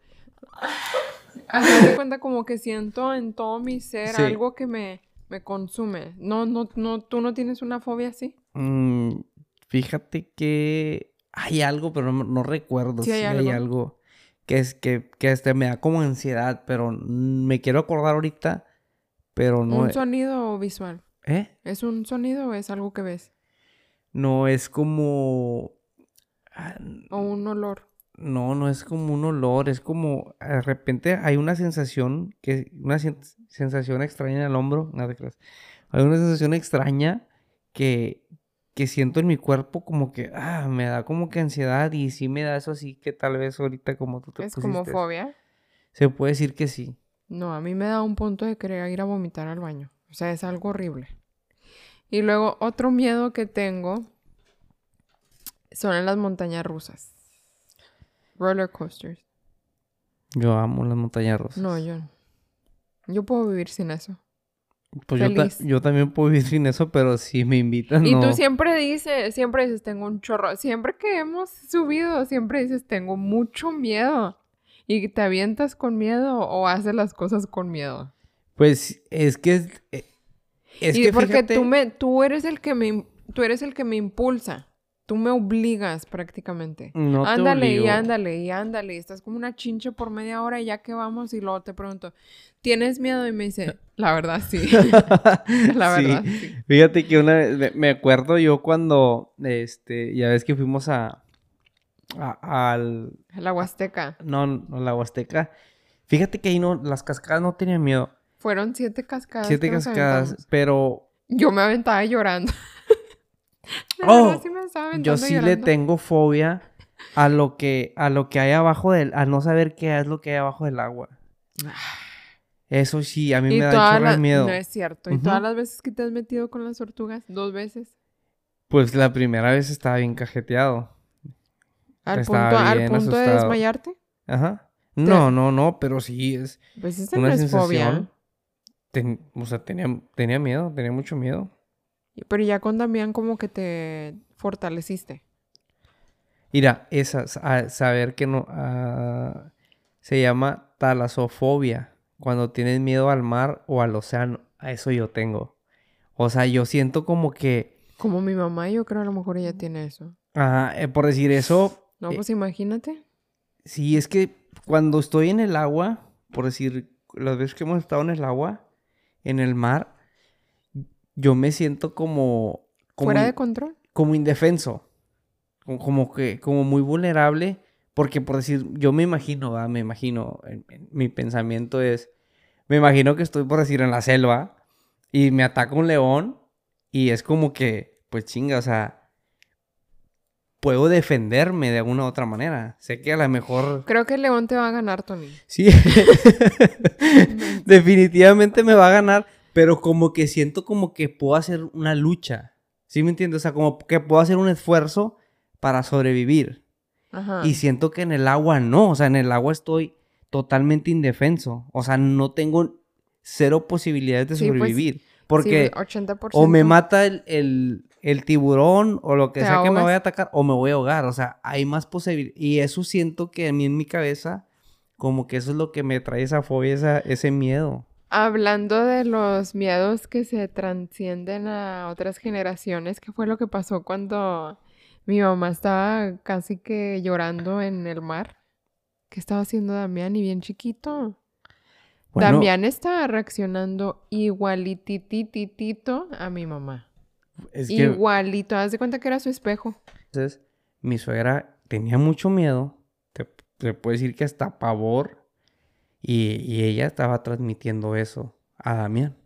Así de cuenta como que siento en todo mi ser Sí. algo que me, me consume. No, no, no, tú no tienes una fobia así. Mm, fíjate que hay algo, pero no, no recuerdo Sí si hay hay algo. algo que es que, que este me da como ansiedad, pero me quiero acordar ahorita, pero no, ¿Un sonido visual? ¿eh? ¿Es un sonido o es algo que ves? No es como ah, ¿O un olor? No, no es como un olor, es como de repente hay una sensación que una sen- sensación extraña en el hombro, no te creas. Hay una sensación extraña que que siento en mi cuerpo como que ah, me da como que ansiedad y sí me da eso así que tal vez ahorita como tú te ¿Es como fobia? Se puede decir que sí. No, a mí me da un punto de querer ir a vomitar al baño. O sea, es algo horrible. Y luego otro miedo que tengo son en las montañas rusas. Roller coasters. Yo amo las montañas rusas. No, yo no. Yo puedo vivir sin eso. Pues yo, ta- feliz. yo también puedo vivir sin eso, pero si me invitan, Y no. tú siempre dices, siempre dices, tengo un chorro. Siempre que hemos subido, siempre dices, tengo mucho miedo. Y te avientas con miedo o haces las cosas con miedo. Pues es que es, y que porque fíjate, tú me, tú eres el que me, tú eres el que me impulsa. Tú me obligas prácticamente. no te ándale y ándale y ándale. Estás como una chinche por media hora y ya que vamos y luego te pregunto, ¿tienes miedo? Y me dice, la verdad sí. la Sí. verdad sí. Fíjate que una vez, me- me acuerdo yo cuando, este, ya ves que fuimos a, a- al, La Huasteca. no, no, la Huasteca. Fíjate que ahí no, las cascadas no tenían miedo. Fueron siete cascadas. Siete cascadas, pero, Yo me aventaba llorando. La Oh, sí me estaba Yo sí le tengo fobia a lo que a lo que hay abajo del a no saber qué es lo que hay abajo del agua. Eso sí, a mí Y me da de las- miedo. No es cierto. ¿Y todas las veces que te has metido con las tortugas? ¿Dos veces? Pues la primera vez estaba bien cajeteado. ¿Al Estaba punto, al punto de desmayarte? Ajá. No, no, no, pero sí es Pues esa una no es sensación. fobia. Ten- o sea, tenía, tenía miedo, tenía mucho miedo. Pero ya con Damián como que te fortaleciste. Mira, esa, sa- saber que no, ah, se llama talasofobia, cuando tienes miedo al mar o al océano, a eso yo tengo. O sea, yo siento como que, Como mi mamá, yo creo a lo mejor ella tiene eso. ajá, eh, por decir eso, No, Eh, pues imagínate. sí, es que cuando estoy en el agua, por decir, las veces que hemos estado en el agua, en el mar, yo me siento como, como Fuera de control. como indefenso, como, que, como muy vulnerable, porque por decir, yo me imagino, me imagino, en- en- mi pensamiento es, me imagino que estoy por decir en la selva y me ataca un león y es como que, pues chinga, o sea, puedo defenderme de alguna u otra manera. Sé que a lo mejor... Creo que el león te va a ganar, Tony. Sí, definitivamente me va a ganar, pero como que siento como que puedo hacer una lucha. ¿Sí me entiendes? O sea, como que puedo hacer un esfuerzo para sobrevivir. Ajá. Y siento que en el agua no, o sea, en el agua estoy totalmente indefenso. O sea, no tengo cero posibilidades de Sí, pues, sobrevivir. Sí, porque 80%. o me mata el, el- el tiburón o lo que sea que me vaya a atacar o me voy a ahogar. O sea, hay más posibilidades. Y eso siento que a mí en mi cabeza, como que eso es lo que me trae esa fobia, esa- ese miedo. Hablando de los miedos que se transcienden a otras generaciones, ¿qué fue lo que pasó cuando mi mamá estaba casi que llorando en el mar? ¿Qué estaba haciendo Damián? Y bien chiquito. Bueno, Damián estaba reaccionando igualitititito a mi mamá. Es que Igualito. Haz de cuenta que era su espejo. entonces, mi suegra tenía mucho miedo. Te, te puedo decir que hasta pavor. Y, y ella estaba transmitiendo eso a Damián.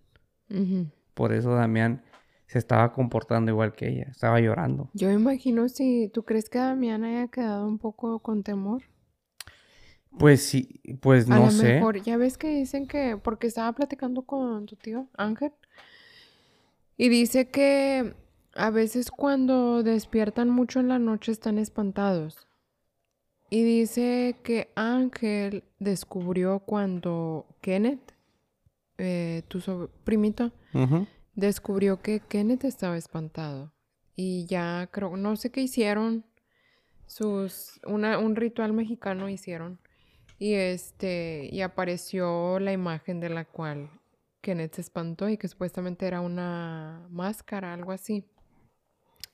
Por eso Damián se estaba comportando igual que ella. Estaba llorando. Yo me imagino si tú crees que Damián haya quedado un poco con temor. Pues sí, pues A no lo sé. mejor, ya ves que dicen que, porque estaba platicando con tu tío Ángel, y dice que a veces cuando despiertan mucho en la noche están espantados. Y dice que Ángel descubrió cuando Kenneth, eh, tu primito, Ujú. descubrió que Kenneth estaba espantado. Y ya creo, no sé qué hicieron, sus, una, un ritual mexicano hicieron. Y este, y apareció la imagen de la cual Kenneth se espantó y que supuestamente era una máscara, algo así.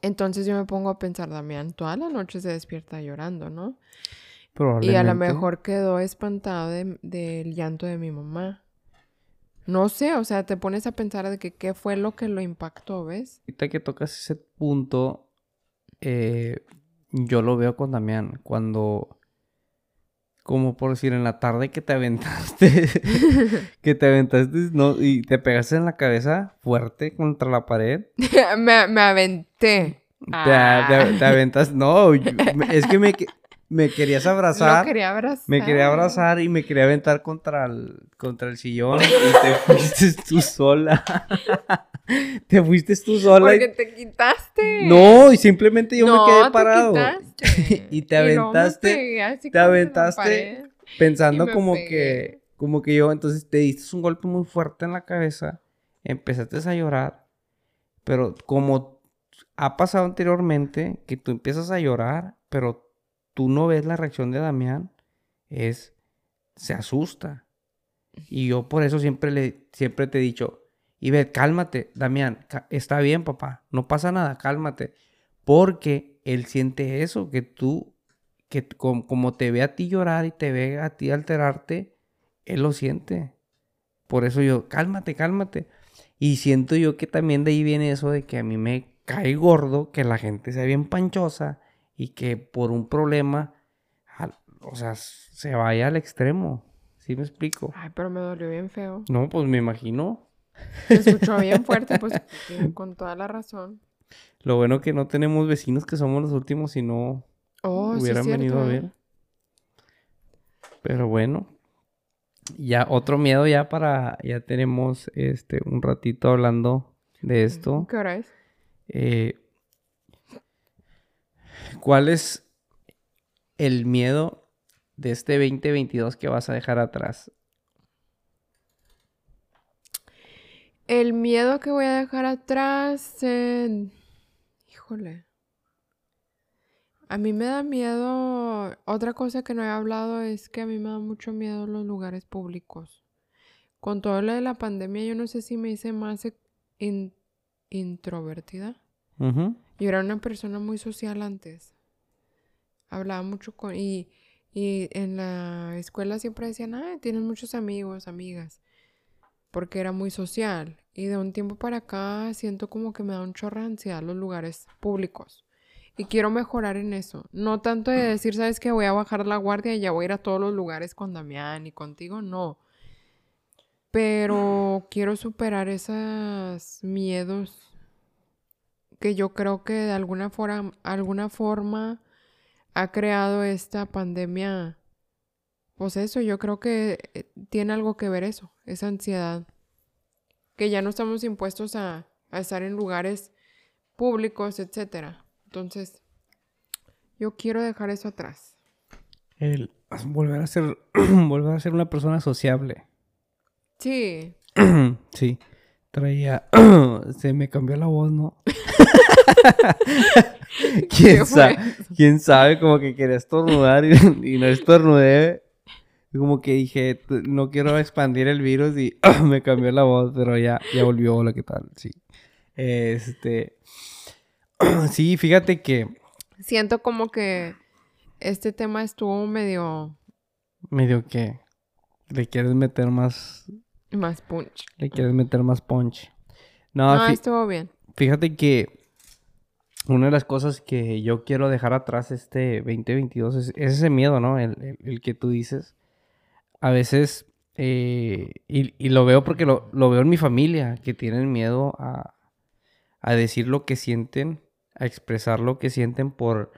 Entonces yo me pongo a pensar, Damián, toda la noche se despierta llorando, ¿no? Y a lo mejor quedó espantado de- del llanto de mi mamá. No sé, o sea, te pones a pensar de que qué fue lo que lo impactó, ¿ves? Ahorita que tocas ese punto, eh, yo lo veo con Damián. Cuando, como por decir, en la tarde que te aventaste, que te aventaste ¿no? y te pegaste en la cabeza fuerte contra la pared. me, me aventé. Te, te- te aventas, no, yo- es que me, me querías abrazar. Lo quería abrazar. Me quería abrazar y me quería aventar contra el, contra el sillón y te fuiste tú sola. te fuiste tú sola. y- Porque te quitaste. No, y simplemente yo No, me quedé te parado. quitaste. Y te aventaste- pegué así te aventaste. Pensando como pegué. que, como que yo, entonces te diste un golpe muy fuerte en la cabeza, empezaste a llorar, pero como ha pasado anteriormente, que tú empiezas a llorar, pero tú no ves la reacción de Damián, es, se asusta. Y yo por eso siempre le, siempre te he dicho, Ivette, cálmate, Damián, está bien, papá, no pasa nada, cálmate. Porque él siente eso, que tú, que t- com- como te ve a ti llorar y te ve a ti alterarte, él lo siente. Por eso yo, cálmate, cálmate. Y siento yo que también de ahí viene eso de que a mí me cae gordo que la gente sea bien panchosa y que por un problema, o sea, se vaya al extremo. ¿Sí me explico? Ay, pero me dolió bien feo. No, pues me imagino. Se escuchó bien fuerte, pues eh, con toda la razón. Lo bueno que no tenemos vecinos que somos los últimos y no Oh, hubieran venido a ver. Pero bueno. Ya otro miedo ya para... Ya tenemos este un ratito hablando de esto. ¿Qué hora es? Eh, ¿Cuál es el miedo de este 2022 que vas a dejar atrás? El miedo que voy a dejar atrás. eh, Híjole. A mí me da miedo. Otra cosa que no he hablado es que a mí me da mucho miedo los lugares públicos. Con todo lo de la pandemia, yo no sé si me hice más e- in- introvertida. Ujú. Yo era una persona muy social antes. Hablaba mucho con... Y, y en la escuela siempre decían, ah, tienes muchos amigos, amigas. Porque era muy social. Y de un tiempo para acá siento como que me da un chorro de ansiedad los lugares públicos. Y quiero mejorar en eso. No tanto de decir, ¿sabes qué? Voy a bajar la guardia y ya voy a ir a todos los lugares con Damián y contigo. No. Pero quiero superar esos miedos que yo creo que de alguna forma, alguna forma ha creado esta pandemia. Pues eso, yo creo que eh, tiene algo que ver eso, esa ansiedad. Que ya no estamos impuestos a, a estar en lugares públicos, etcétera. Entonces, yo quiero dejar eso atrás. El volver a ser volver a ser una persona sociable. Sí, sí. Traía se me cambió la voz, ¿no? ¿Qué ¿Quién, sabe? ¿Quién sabe? Como que quería estornudar y, y no estornudé. Como que dije, "T- no quiero expandir el virus y me cambió la voz, pero ya, ya volvió. Hola, ¿qué tal? Sí. Este. Sí, fíjate que siento como que este tema estuvo medio medio que le quieres meter más. Más punch. Le quieres meter más punch. No, No, estuvo bien. Fíjate que una de las cosas que yo quiero dejar atrás este 2022 es, es ese miedo, ¿no? El, el- el que tú dices. A veces, eh, y, y lo veo porque lo, lo veo en mi familia, que tienen miedo a, a decir lo que sienten, a expresar lo que sienten por,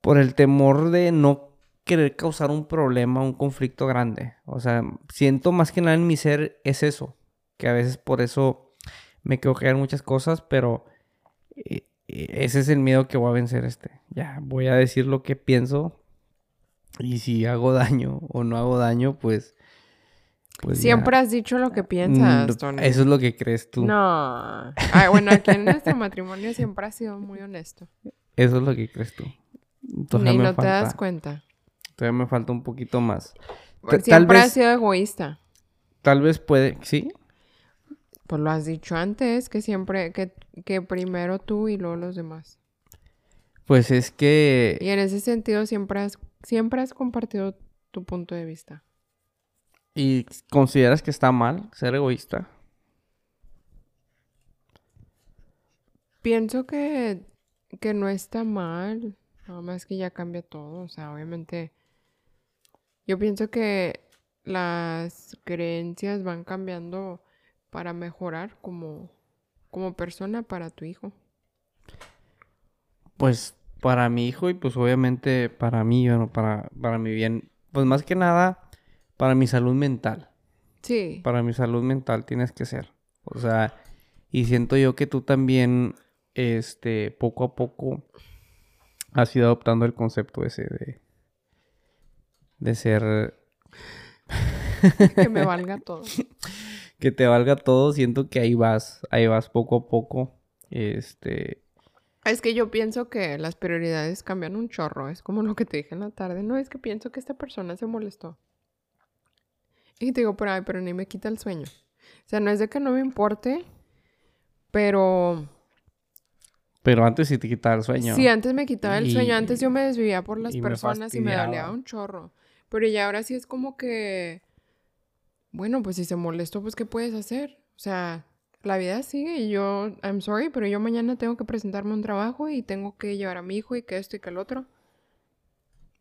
por el temor de no querer causar un problema, un conflicto grande. O sea, siento más que nada en mi ser es eso, que a veces por eso me quedo callar muchas cosas, pero eh, eh, ese es el miedo que voy a vencer este. Ya, voy a decir lo que pienso y si hago daño o no hago daño, pues... pues ya. Siempre has dicho lo que piensas, Mm, Tony. Eso es lo que crees tú. No. Ay, bueno, aquí en nuestro matrimonio siempre has sido muy honesto. Eso es lo que crees tú. Y me no te das cuenta. Todavía me falta un poquito más. Tal siempre has sido egoísta. Tal vez puede, sí, Pues lo has dicho antes, que siempre, que, que primero tú y luego los demás. pues es que Y en ese sentido siempre has, siempre has compartido tu punto de vista. ¿Y consideras que está mal ser egoísta? Pienso que, que no está mal, nada más que ya cambia todo, o sea, obviamente yo pienso que las creencias van cambiando para mejorar como, como persona para tu hijo. Pues para mi hijo y pues obviamente para mí, bueno, para, para mi bien. Pues más que nada para mi salud mental. Sí, Para mi salud mental tienes que ser. O sea, y siento yo que tú también, este, poco a poco has ido adoptando el concepto ese de, de ser que me valga todo. que te valga todo, siento que ahí vas, ahí vas poco a poco. Este, Es que yo pienso que las prioridades cambian un chorro. Es como lo que te dije en la tarde. No, es que pienso que esta persona se molestó. Y te digo, pero, ay, pero ni me quita el sueño. O sea, no es de que no me importe, pero pero antes sí te quitaba el sueño. sí, antes me quitaba el sueño. Antes yo me desvivía por las y me personas y me dolía un chorro. Pero ya ahora sí es como que, bueno, pues si se molestó, pues ¿qué puedes hacer? O sea, la vida sigue y yo, I'm sorry, pero yo mañana tengo que presentarme un trabajo y tengo que llevar a mi hijo y que esto y que el otro.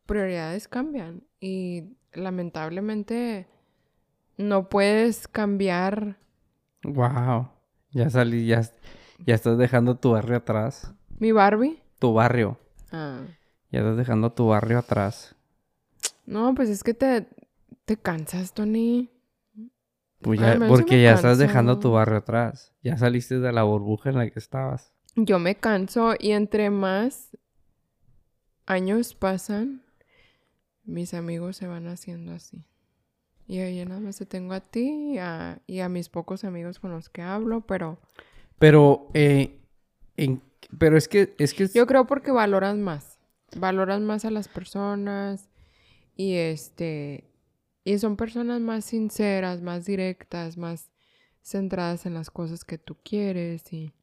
Prioridades cambian y lamentablemente no puedes cambiar. Wow. Ya salí, ya, Ya estás dejando tu barrio atrás. ¿Mi Barbie? Tu barrio. Ah. Ya estás dejando tu barrio atrás. No, pues es que te, te cansas, Tony. Pues ya, porque ya estás dejando tu barrio atrás. Ya saliste de la burbuja en la que estabas. Yo me canso y entre más años pasan, mis amigos se van haciendo así. Y ahí nada más te tengo a ti y a, y a mis pocos amigos con los que hablo, pero Pero, eh, en- pero es que, es que, yo creo porque valoras más. Valoras más a las personas y este y son personas más sinceras, más directas, más centradas en las cosas que tú quieres y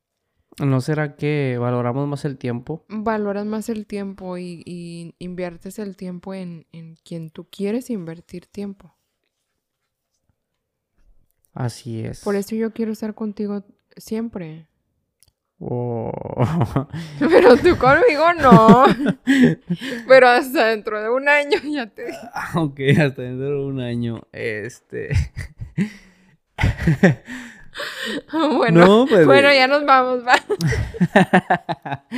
¿no será que valoramos más el tiempo? valoras más el tiempo y, y inviertes el tiempo en, en quien tú quieres invertir tiempo. Así es. Por eso yo quiero estar contigo siempre. Oh. Pero tú conmigo no. Pero hasta dentro de un año ya te dije. ok, hasta dentro de un año. Este. Bueno, No, pues, bueno, eh. ya nos vamos, va.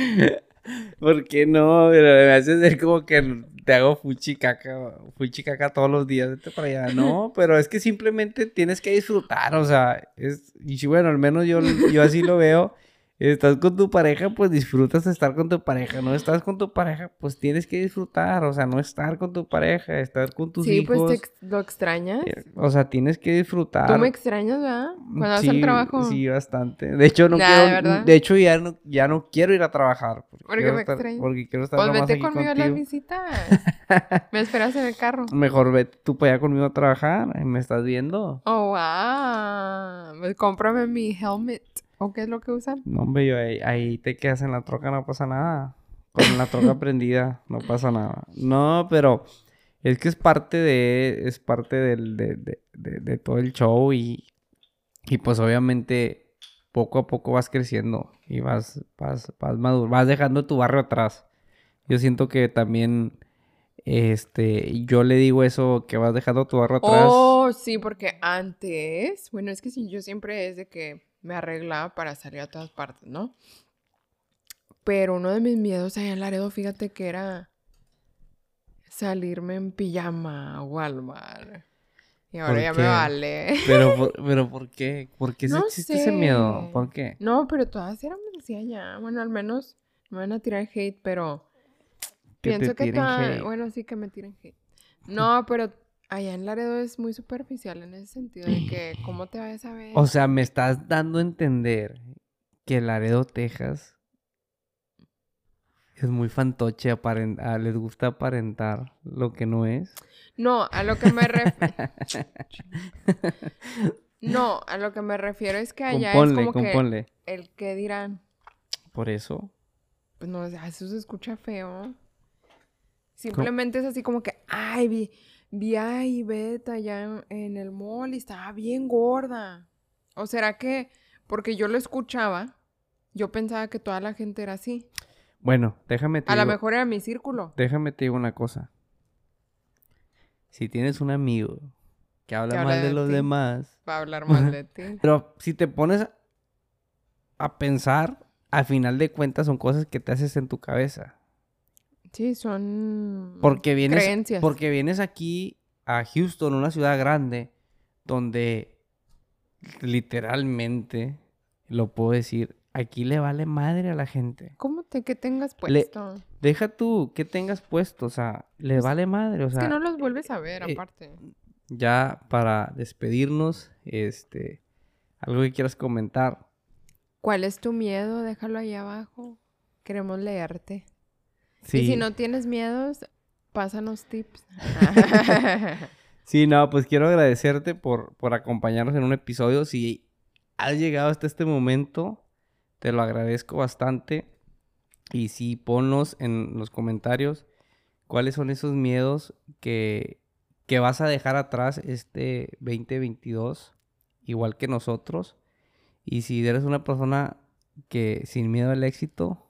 ¿Por qué no? Pero me hace ser como que te hago fuchicaca, fuchicaca todos los días, vete para allá. No, pero es que simplemente tienes que disfrutar, o sea, es, y bueno, al menos yo, yo así lo veo. Estás con tu pareja, pues disfrutas estar con tu pareja. No estás con tu pareja, pues tienes que disfrutar. O sea, no estar con tu pareja, estar con tus Sí, hijos. pues te lo extrañas. O sea, tienes que disfrutar. Tú me extrañas, ¿verdad? Cuando vas al Sí, trabajo. Sí, bastante. De hecho, no Nah, quiero. ¿de verdad? De hecho, ya no, ya no quiero ir a trabar. Porque, ¿Por qué quiero me estar, extrañas? Porque quiero estar Pues vete aquí conmigo a contigo. visitas. me esperas en el carro. Mejor vete tú para allá conmigo a trabajar. ¿Me estás viendo? Oh, wow. Pues cómprame mi helmet. ¿O qué es lo que usan? No, hombre, yo ahí, ahí te quedas en la troca, no pasa nada. Con la troca prendida, no pasa nada. No, pero es que es parte de, es parte del, de, de, de, de todo el show y, y pues obviamente poco a poco vas creciendo y vas, vas, vas maduro, vas dejando tu barrio atrás. Yo siento que también, este, yo le digo eso, que vas dejando tu barrio atrás. Oh, sí, porque antes, bueno, es que sí, yo siempre es de que me arreglaba para salir a todas partes, ¿no? Pero uno de mis miedos allá en Laredo, fíjate que era salirme en pijama a Walmart. Y ahora ¿Por ya qué? me vale. Pero, por- pero ¿por qué? ¿Por qué No existe ese miedo? ¿Por qué? No, pero todas éramos así allá. Bueno, al menos me van a tirar hate, pero Que pienso que tiren toda- hate. Bueno, sí que me tiren hate. No, pero allá en Laredo es muy superficial en ese sentido de que cómo te vayas a ver. O sea, me estás dando a entender que Laredo, Texas es muy fantoche, aparen- ah, les gusta aparentar lo que no es. No, a lo que me refiero. no, a lo que me refiero es que allá componle, es como componle. que el que dirán, Por eso. pues no, eso se escucha feo. Simplemente es así como que, ay, vi, vi a Ivette allá en, en el mall y estaba bien gorda. ¿O será que, porque yo lo escuchaba, yo pensaba que toda la gente era así? Bueno, déjame te A lo mejor era mi círculo. déjame te digo una cosa. Si tienes un amigo que habla habla mal de de los ti. demás, Va a hablar mal de ti. pero si te pones a pensar, al final de cuentas son cosas que te haces en tu cabeza. Sí, son Porque vienes, creencias. porque vienes aquí a Houston, una ciudad grande, donde literalmente, lo puedo decir, aquí le vale madre a la gente. ¿Cómo te que tengas Le- puesto? Deja tú que tengas puesto, o sea, le vale madre, o es sea, que no los vuelves a ver, eh, aparte. ya para despedirnos, este, algo que quieras comentar. ¿Cuál es tu miedo? Déjalo ahí abajo. Queremos leerte. Sí, Y si no tienes miedos, pásanos tips. sí, no, pues quiero agradecerte por, por acompañarnos en un episodio. Si has llegado hasta este momento, te lo agradezco bastante. Y sí, ponnos en los comentarios cuáles son esos miedos que, que vas a dejar atrás este 2022, igual que nosotros. Y si eres una persona que sin miedo al éxito,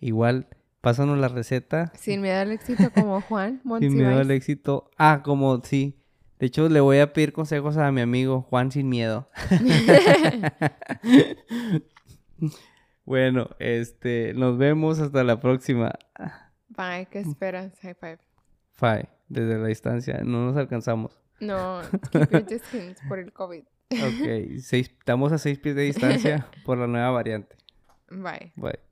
igual pásanos la receta. Sin miedo al éxito como Juan Sin miedo al éxito. Ah, como sí. De hecho, le voy a pedir consejos a mi amigo Juan sin miedo. bueno, este, nos vemos hasta la próxima. Bye, ¿qué esperas? High five. Bye, desde la distancia, no nos alcanzamos. No, distance por el COVID. Ok, seis, estamos a seis pies de distancia por la nueva variante. Bye. Bye.